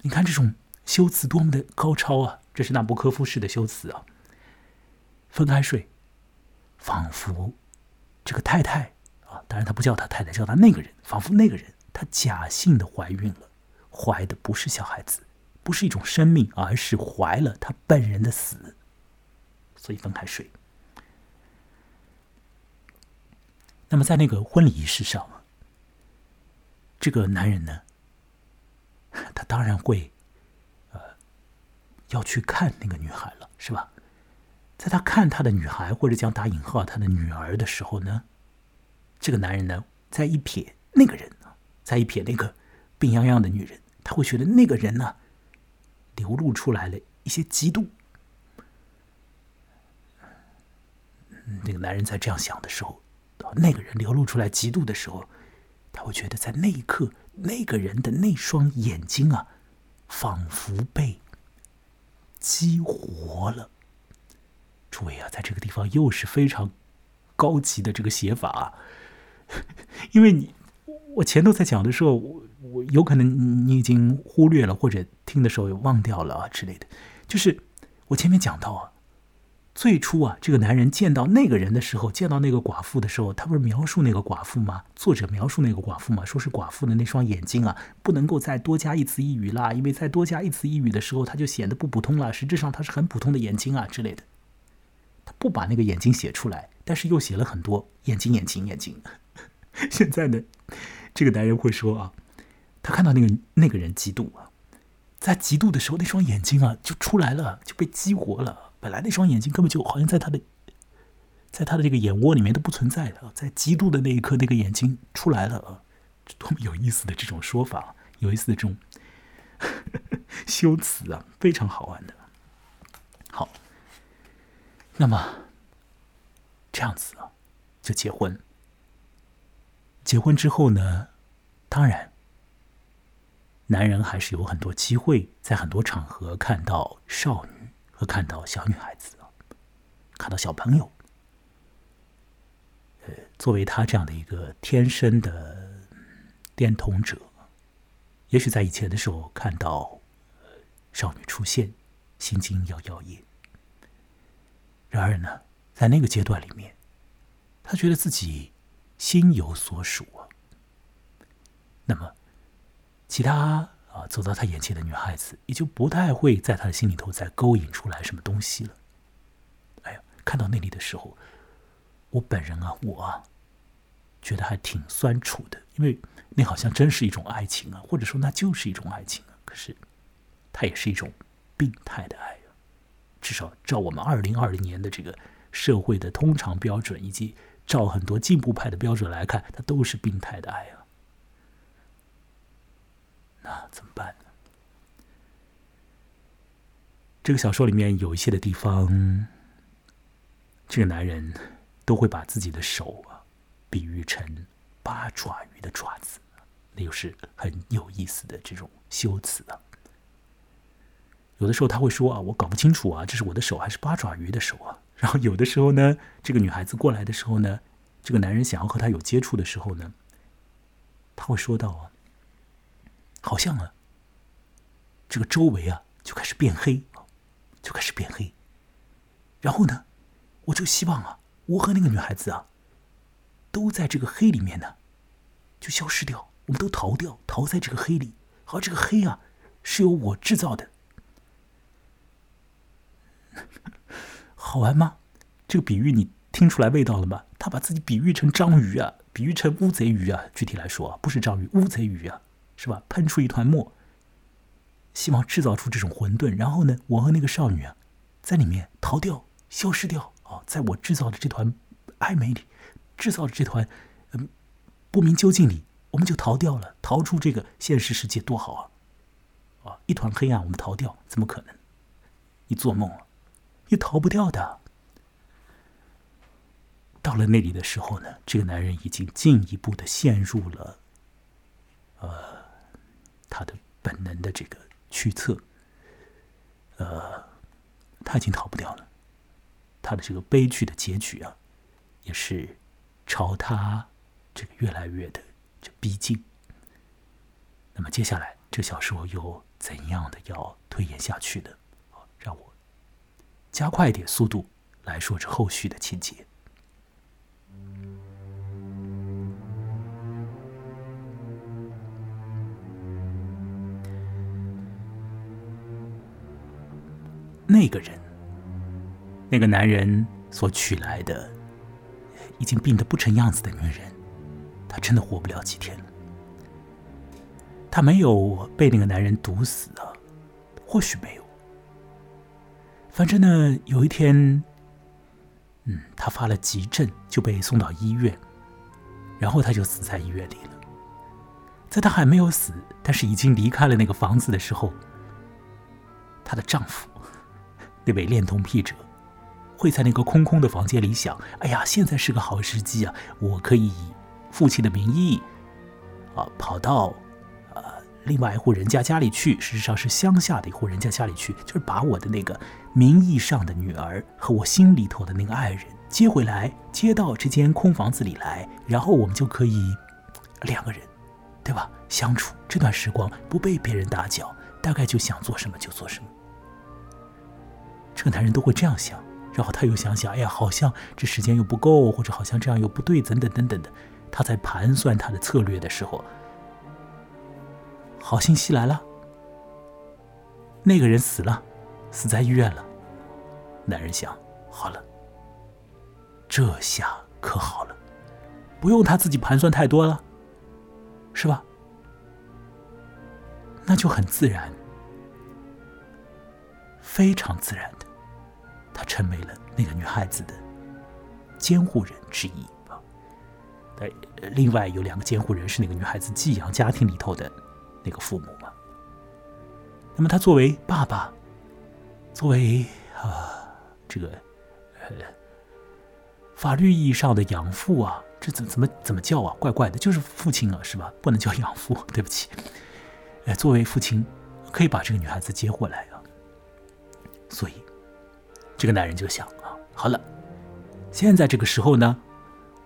你看这种修辞多么的高超啊！这是纳博科夫式的修辞啊，分开睡。仿佛这个太太啊，当然他不叫他太太，叫他那个人。仿佛那个人他假性的怀孕了，怀的不是小孩子，不是一种生命，而是怀了他本人的死。所以分开睡。那么在那个婚礼仪式上，这个男人呢，他当然会要去看那个女孩了，是吧？在他看他的女孩，或者讲打引号他的女儿的时候呢，这个男人呢，在一瞥那个人呢，在一瞥那个病殃殃的女人，他会觉得那个人呢，流露出来了一些嫉妒。那个男人在这样想的时候，那个人流露出来嫉妒的时候，他会觉得在那一刻，那个人的那双眼睛啊，仿佛被激活了。诸位啊，在这个地方又是非常高级的这个写法啊，因为你我前头在讲的时候，我我有可能你已经忽略了，或者听的时候也忘掉了啊之类的。就是我前面讲到啊，最初啊，这个男人见到那个人的时候，见到那个寡妇的时候，他不是描述那个寡妇吗？作者描述那个寡妇嘛，说是寡妇的那双眼睛啊，不能够再多加一词一语啦，因为再多加一词一语的时候，他就显得不普通了。实质上，他是很普通的眼睛啊之类的。他不把那个眼睛写出来，但是又写了很多眼睛、眼睛、眼睛。现在呢，这个男人会说啊，他看到那个那个人嫉妒啊，在嫉妒的时候，那双眼睛啊就出来了，就被激活了。本来那双眼睛根本就好像在他的，在他的这个眼窝里面都不存在的，在嫉妒的那一刻，那个眼睛出来了啊，多么有意思的这种说法，有意思的这种 修辞啊，非常好玩的。好。那么，这样子啊，就结婚。结婚之后呢，当然，男人还是有很多机会在很多场合看到少女和看到小女孩子，看到小朋友。呃，作为他这样的一个天生的电童者，也许在以前的时候看到少女出现，心惊摇摇曳。然而呢，在那个阶段里面，他觉得自己心有所属啊。那么，其他啊走到他眼前的女孩子，也就不太会在他的心里头再勾引出来什么东西了。哎呀，看到那里的时候，我本人啊，我啊，觉得还挺酸楚的，因为那好像真是一种爱情啊，或者说那就是一种爱情啊。可是，它也是一种病态的爱啊。至少照我们二零二零年的这个社会的通常标准，以及照很多进步派的标准来看，它都是病态的爱啊。那怎么办呢？这个小说里面有一些的地方，这个男人都会把自己的手啊比喻成八爪鱼的爪子，那又是很有意思的这种修辞啊。有的时候他会说啊，我搞不清楚啊，这是我的手还是八爪鱼的手啊？然后有的时候呢，这个女孩子过来的时候呢，这个男人想要和她有接触的时候呢，他会说到啊，好像啊，这个周围啊就开始变黑，就开始变黑。然后呢，我就希望啊，我和那个女孩子啊，都在这个黑里面呢，就消失掉，我们都逃掉，逃在这个黑里。而这个黑啊，是由我制造的。好玩吗？这个比喻你听出来味道了吗？他把自己比喻成章鱼啊，比喻成乌贼鱼啊。具体来说啊，不是章鱼，乌贼鱼啊，是吧？喷出一团墨，希望制造出这种混沌。然后呢，我和那个少女啊，在里面逃掉、消失掉啊，在我制造的这团暧昧里，制造的这团嗯不明究竟里，我们就逃掉了，逃出这个现实世界多好啊！啊，一团黑暗，我们逃掉，怎么可能？你做梦了，你逃不掉的。到了那里的时候呢，这个男人已经进一步的陷入了，呃，他的本能的这个驱策，呃，他已经逃不掉了。他的这个悲剧的结局啊，也是朝他这个越来越的这逼近。那么接下来这小说又怎样的要推演下去呢？让我加快一点速度来说这后续的情节。那个人，那个男人所娶来的已经病得不成样子的女人，她真的活不了几天了。她没有被那个男人毒死啊，或许没有。反正呢，有一天，嗯，她发了急症，就被送到医院，然后她就死在医院里了。在她还没有死，但是已经离开了那个房子的时候，她的丈夫。这位恋童癖者会在那个空空的房间里想：“哎呀，现在是个好时机啊！我可以以父亲的名义，啊，跑到呃另外一户人家家里去，事实上是乡下的一户人家家里去，就是把我的那个名义上的女儿和我心里头的那个爱人接回来，接到这间空房子里来，然后我们就可以两个人，对吧？相处这段时光不被别人打搅，大概就想做什么就做什么。”这个男人都会这样想，然后他又想想，哎呀，好像这时间又不够，或者好像这样又不对，等等等等的。他在盘算他的策略的时候，好信息来了，那个人死了，死在医院了。男人想，好了，这下可好了，不用他自己盘算太多了，是吧？那就很自然，非常自然。他成为了那个女孩子的监护人之一啊。对，另外有两个监护人是那个女孩子寄养家庭里头的那个父母嘛。那么他作为爸爸，作为啊这个呃法律意义上的养父啊，这怎怎么怎么叫啊？怪怪的，就是父亲了是吧？不能叫养父，对不起。呃，作为父亲，可以把这个女孩子接过来啊。所以。这个男人就想啊，好了，现在这个时候呢，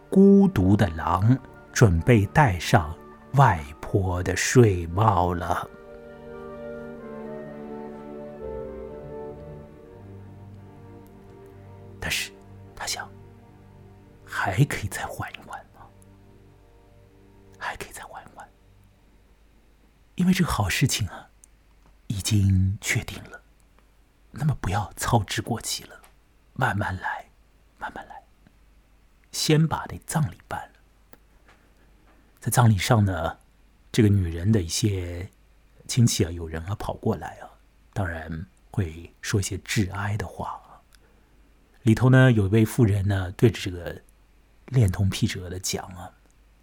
孤独的狼准备戴上外婆的睡帽了。但是，他想，还可以再缓一缓吗？还可以再缓一缓，因为这个好事情啊，已经确定了。那么不要操之过急了，慢慢来，慢慢来。先把那葬礼办了，在葬礼上呢，这个女人的一些亲戚啊、友人啊跑过来啊，当然会说一些致哀的话。里头呢，有一位妇人呢，对着这个恋童癖者的讲啊，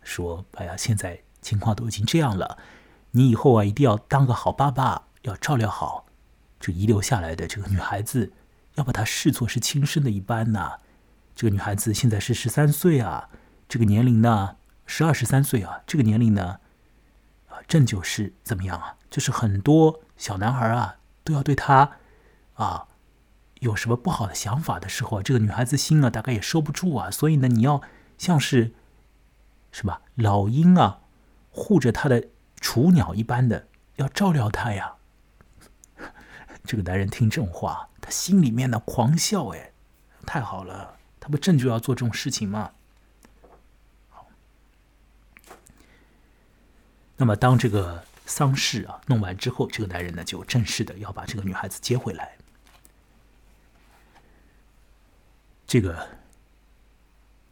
说：“哎呀，现在情况都已经这样了，你以后啊，一定要当个好爸爸，要照料好。”这遗留下来的这个女孩子，要把她视作是亲生的一般呐。这个女孩子现在是十三岁啊，这个年龄呢，十二十三岁啊，这个年龄呢，啊，正就是怎么样啊？就是很多小男孩啊，都要对她啊，有什么不好的想法的时候，这个女孩子心啊，大概也收不住啊。所以呢，你要像是，是吧？老鹰啊，护着它的雏鸟一般的，要照料她呀。这个男人听这种话，他心里面呢狂笑，哎，太好了，他不正就要做这种事情吗？好，那么当这个丧事啊弄完之后，这个男人呢就正式的要把这个女孩子接回来。这个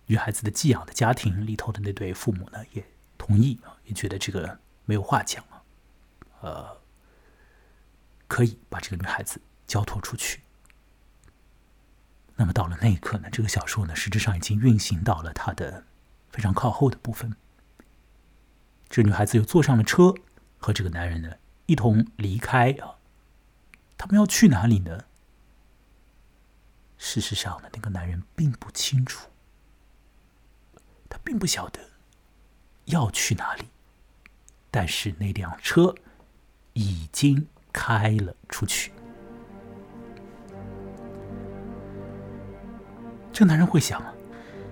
女孩子的寄养的家庭里头的那对父母呢也同意啊，也觉得这个没有话讲啊，呃。可以把这个女孩子交托出去。那么到了那一刻呢，这个小说呢，实质上已经运行到了它的非常靠后的部分。这女孩子又坐上了车，和这个男人呢一同离开啊。他们要去哪里呢？事实上呢，那个男人并不清楚，他并不晓得要去哪里，但是那辆车已经开了出去。这男人会想啊，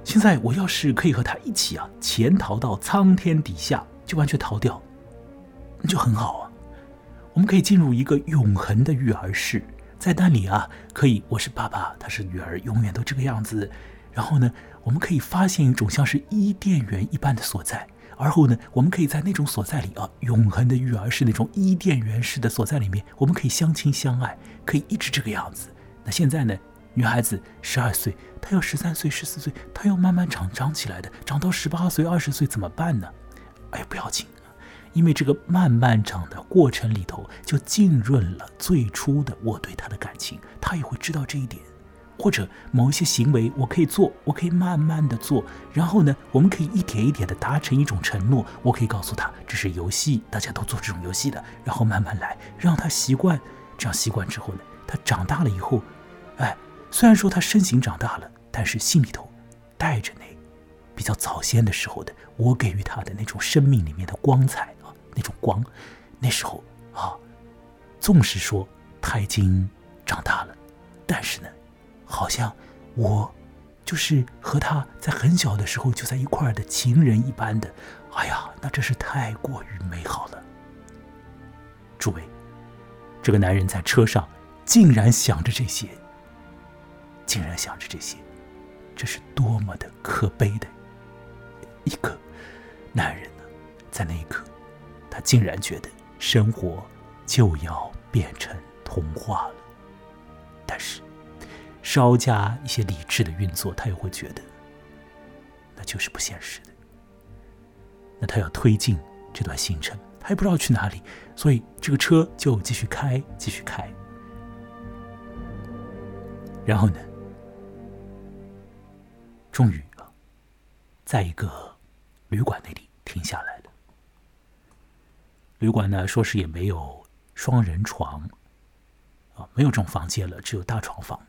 现在我要是可以和他一起啊，潜逃到苍天底下，就完全逃掉，那就很好啊。我们可以进入一个永恒的育儿室。在那里啊，可以，我是爸爸，他是女儿，永远都这个样子。然后呢，我们可以发现一种像是伊甸园一般的所在。而后呢，我们可以在那种所在里啊，永恒的育儿是那种伊甸园式的所在里面，我们可以相亲相爱，可以一直这个样子。那现在呢，女孩子十二岁，她要十三岁、十四岁，她要慢慢长长起来的，长到十八岁、二十岁怎么办呢？哎，不要紧。因为这个慢慢长的过程里头，就浸润了最初的我对他的感情，他也会知道这一点。或者某一些行为，我可以做，我可以慢慢的做，然后呢，我们可以一点一点的达成一种承诺。我可以告诉他，这是游戏，大家都做这种游戏的，然后慢慢来，让他习惯。这样习惯之后呢，他长大了以后，哎，虽然说他身形长大了，但是心里头带着那比较早先的时候的我给予他的那种生命里面的光彩啊。那种光，那时候啊，纵使说他已经长大了，但是呢，好像我就是和他在很小的时候就在一块的情人一般的，哎呀，那真是太过于美好了。诸位，这个男人在车上竟然想着这些，竟然想着这些，这是多么的可悲的一个男人呢，在那一刻。他竟然觉得生活就要变成童话了，但是稍加一些理智的运作，他又会觉得那就是不现实的。那他要推进这段行程，他也不知道去哪里，所以这个车就继续开，继续开。然后呢，终于啊，在一个旅馆那里停下来了。旅馆呢，说是也没有双人床，啊，没有这种房间了，只有大床房。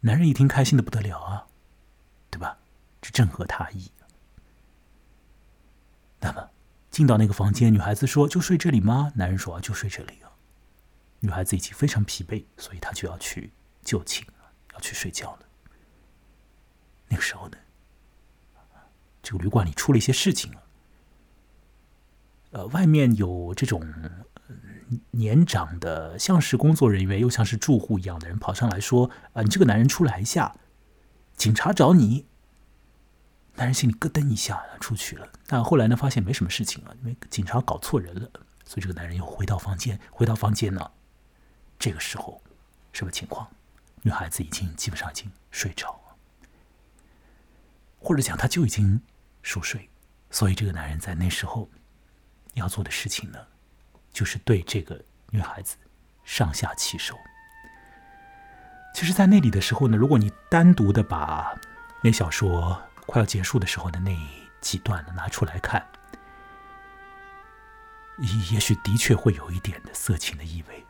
男人一听，开心的不得了啊，对吧？这正合他意。那么进到那个房间，女孩子说：“就睡这里吗？”男人说：“就睡这里啊。”女孩子已经非常疲惫，所以她就要去就寝了，要去睡觉了。那个时候呢，这个旅馆里出了一些事情啊。呃，外面有这种年长的，像是工作人员又像是住户一样的人跑上来说：“啊，你这个男人出来一下，警察找你。”男人心里咯噔一下，出去了。但后来呢，发现没什么事情了，因为警察搞错人了，所以这个男人又回到房间。回到房间呢，这个时候什么情况？女孩子已经基本上已经睡着了，或者讲他就已经熟睡，所以这个男人在那时候。要做的事情呢，就是对这个女孩子上下其手。其实，在那里的时候呢，如果你单独的把那小说快要结束的时候的那几段呢拿出来看，也许的确会有一点的色情的意味。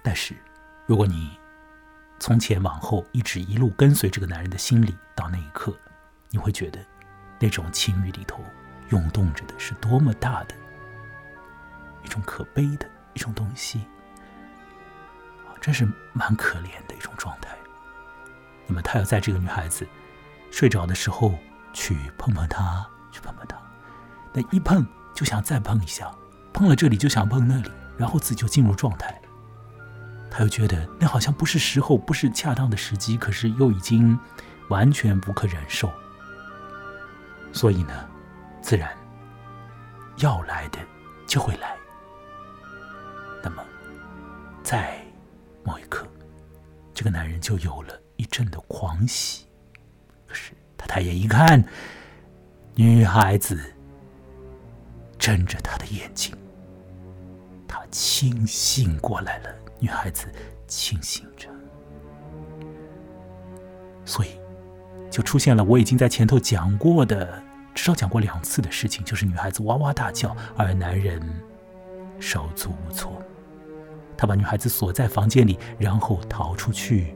但是，如果你从前往后一直一路跟随这个男人的心里，到那一刻，你会觉得那种情欲里头。涌动着的是多么大的一种可悲的一种东西！真是蛮可怜的一种状态。那么他要在这个女孩子睡着的时候去碰碰她，去碰碰她，那一碰就想再碰一下，碰了这里就想碰那里，然后自己就进入状态。他又觉得那好像不是时候，不是恰当的时机，可是又已经完全不可忍受，所以呢？自然要来的就会来。那么，在某一刻，这个男人就有了一阵的狂喜。可是他抬眼一看，女孩子睁着他的眼睛，他清醒过来了。女孩子清醒着，所以就出现了我已经在前头讲过的。至少讲过两次的事情，就是女孩子哇哇大叫，而男人手足无措。他把女孩子锁在房间里，然后逃出去。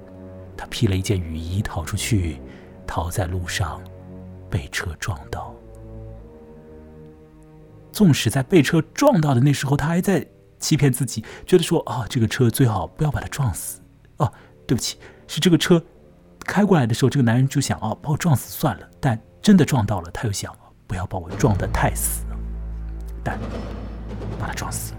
他披了一件雨衣逃出去，逃在路上，被车撞到。纵使在被车撞到的那时候，他还在欺骗自己，觉得说啊，这个车最好不要把他撞死。哦，对不起，是这个车开过来的时候，这个男人就想哦，把我撞死算了。但真的撞到了，他又想不要把我撞得太死，但把他撞死。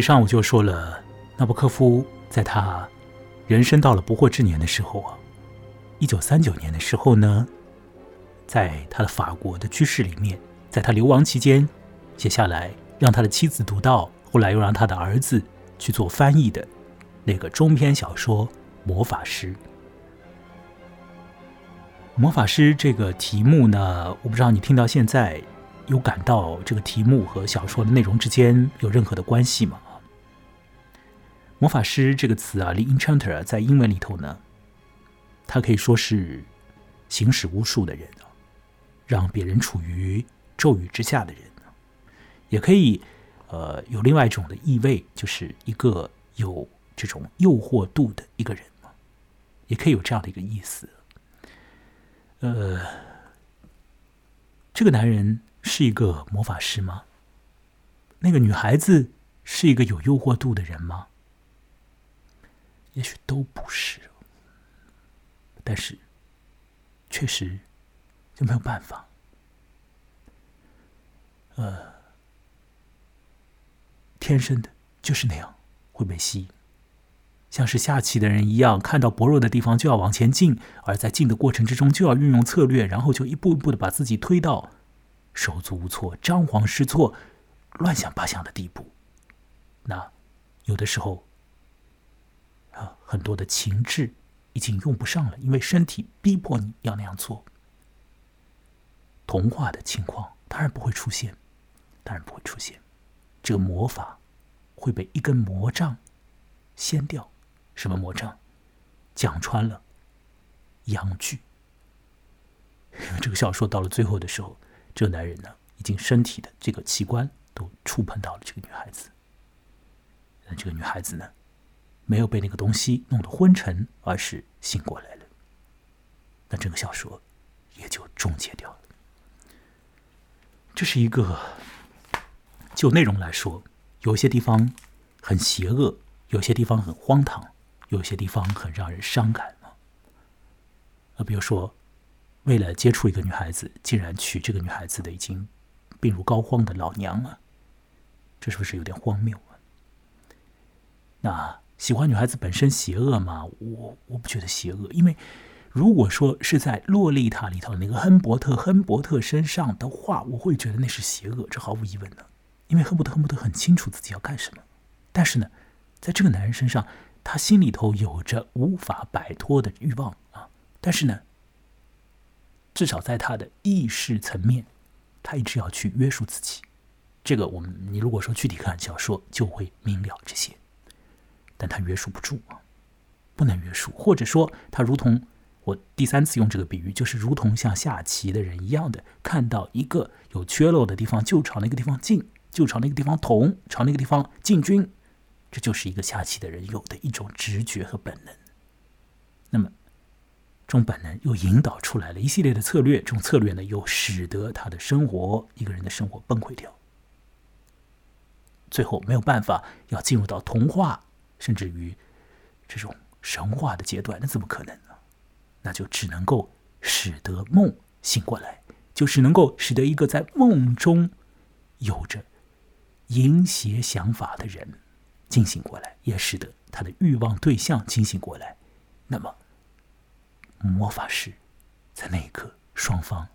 以上我就说了，纳博科夫在他人生到了不惑之年的时候啊，一九三九年的时候呢，在他的法国的居室里面，在他流亡期间写下来，让他的妻子读到，后来又让他的儿子去做翻译的那个中篇小说《魔法师》。魔法师这个题目呢，我不知道你听到现在。有感到这个题目和小说的内容之间有任何的关系吗？魔法师这个词啊，The Enchanter 在英文里头呢，它可以说是行使巫术的人啊，让别人处于咒语之下的人也可以呃有另外一种的意味，就是一个有这种诱惑度的一个人嘛，也可以有这样的一个意思。呃，这个男人。是一个魔法师吗？那个女孩子是一个有诱惑度的人吗？也许都不是，但是确实就没有办法。呃，天生的就是那样会被吸引，像是下棋的人一样，看到薄弱的地方就要往前进，而在进的过程之中就要运用策略，然后就一步一步的把自己推到。手足无措、张皇失措、乱想八想的地步，那有的时候啊，很多的情志已经用不上了，因为身体逼迫你要那样做。童话的情况当然不会出现，当然不会出现。这个魔法会被一根魔杖掀掉。什么魔杖？讲穿了，阳具。这个小说到了最后的时候。这个男人呢，已经身体的这个器官都触碰到了这个女孩子。那这个女孩子呢，没有被那个东西弄得昏沉，而是醒过来了。那整个小说也就终结掉了。这是一个，就内容来说，有些地方很邪恶，有些地方很荒唐，有些地方很让人伤感啊。啊，比如说。为了接触一个女孩子，竟然娶这个女孩子的已经病入膏肓的老娘啊！这是不是有点荒谬啊？那喜欢女孩子本身邪恶吗？我我不觉得邪恶，因为如果说是在洛丽塔里头那个亨伯特亨伯特身上的话，我会觉得那是邪恶，这毫无疑问的。因为亨伯特亨伯特很清楚自己要干什么，但是呢，在这个男人身上，他心里头有着无法摆脱的欲望啊！但是呢。至少在他的意识层面，他一直要去约束自己。这个我们，你如果说具体看小说，就会明了这些。但他约束不住啊，不能约束，或者说他如同我第三次用这个比喻，就是如同像下棋的人一样的，看到一个有缺漏的地方，就朝那个地方进，就朝那个地方捅，朝那个地方进军。这就是一个下棋的人有的一种直觉和本能。那么。这种本能又引导出来了一系列的策略，这种策略呢，又使得他的生活，一个人的生活崩溃掉。最后没有办法，要进入到童话，甚至于这种神话的阶段那怎么可能呢？那就只能够使得梦醒过来就是能够使得一个在梦中有着淫邪想法的人惊醒过来也使得他的欲望对象惊醒过来那么魔法师在那一刻双方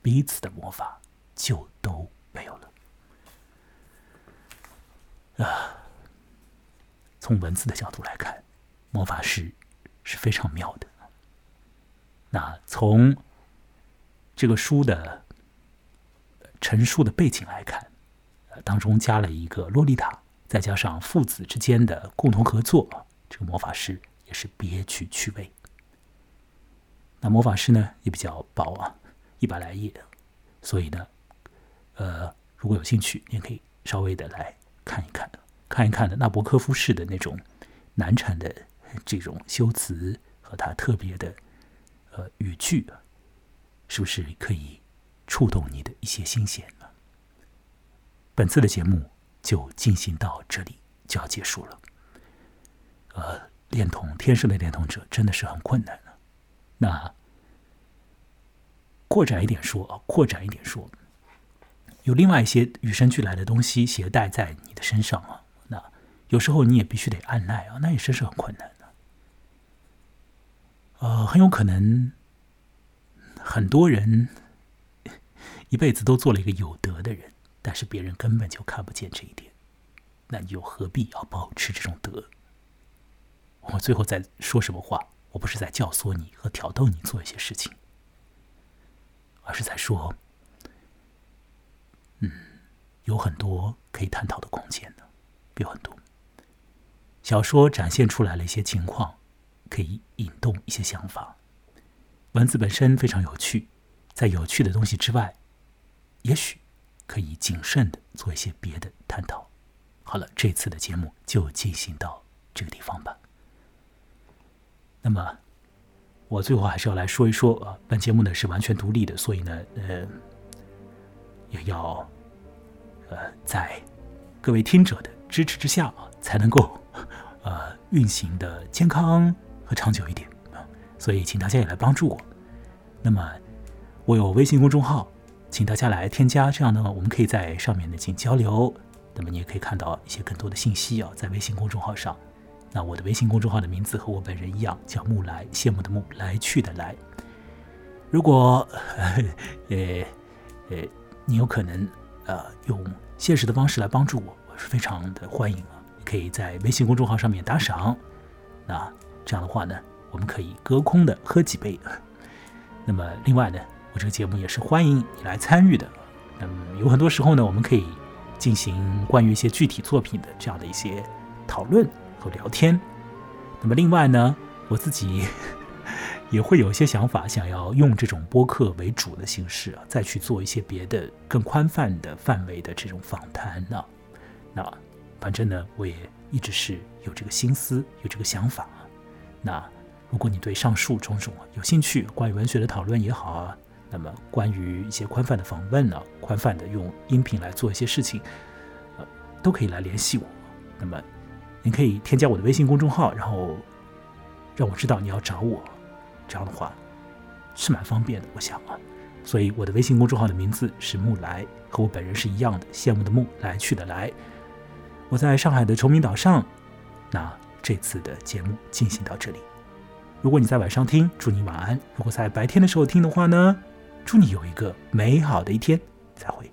彼此的魔法就都没有了。啊从文字的角度来看，魔法师是非常妙的。那从这个书的陈述的背景来看，当中加了一个洛丽塔，再加上父子之间的共同合作，这个魔法师也是别具趣味。那魔法师呢也比较薄啊，一百来页，所以呢，呃，如果有兴趣，你可以稍微的来看一看，看一看的纳博科夫式的那种难产的这种修辞和他特别的。呃，语句是不是可以触动你的一些心弦呢？本次的节目就进行到这里，就要结束了。呃，恋童天生的恋童者真的是很困难的。那扩展一点说啊，扩展一点说，有另外一些与生俱来的东西携带在你的身上啊，有时候你也必须得按耐啊，那也真是很困难的。呃，很有可能很多人一辈子都做了一个有德的人，但是别人根本就看不见这一点，那你又何必要保持这种德？我最后在说什么话？我不是在教唆你和挑逗你做一些事情，而是在说，嗯，有很多可以探讨的空间的，有很多小说展现出来了一些情况。可以引动一些想法，文字本身非常有趣，在有趣的东西之外，也许可以谨慎的做一些别的探讨。好了，这次的节目就进行到这个地方吧。那么，我最后还是要来说一说啊，本节目呢是完全独立的，所以呢，呃，也要呃在各位听者的支持之下啊，才能够呃运行的健康和。长久一点啊，所以请大家也来帮助我。那么我有微信公众号，请大家来添加，这样呢，我们可以在上面呢进行交流。那么你也可以看到一些更多的信息啊，在微信公众号上。那我的微信公众号的名字和我本人一样，叫木来，羡慕的慕，来去的来。如果呃呃你有可能呃用现实的方式来帮助我，我是非常的欢迎啊。可以在微信公众号上面打赏，那。这样的话呢，我们可以隔空的喝几杯。那么，另外呢，我这个节目也是欢迎你来参与的。那么，有很多时候呢，我们可以进行关于一些具体作品的这样的一些讨论和聊天。那么，另外呢，我自己 也会有一些想法，想要用这种播客为主的形式啊，再去做一些别的更宽泛的范围的这种访谈呢。那反正呢，我也一直是有这个心思，有这个想法。那如果你对上述种种有兴趣，关于文学的讨论也好啊，那么关于一些宽泛的访问呢，宽泛的用音频来做一些事情，呃，都可以来联系我。那么您可以添加我的微信公众号，然后让我知道你要找我，这样的话是蛮方便的，我想啊。所以我的微信公众号的名字是木来，和我本人是一样的，羡慕的慕，来去的来。我在上海的崇明岛上，那。这次的节目进行到这里。如果你在晚上听，祝你晚安；如果在白天的时候听的话呢，祝你有一个美好的一天。再会。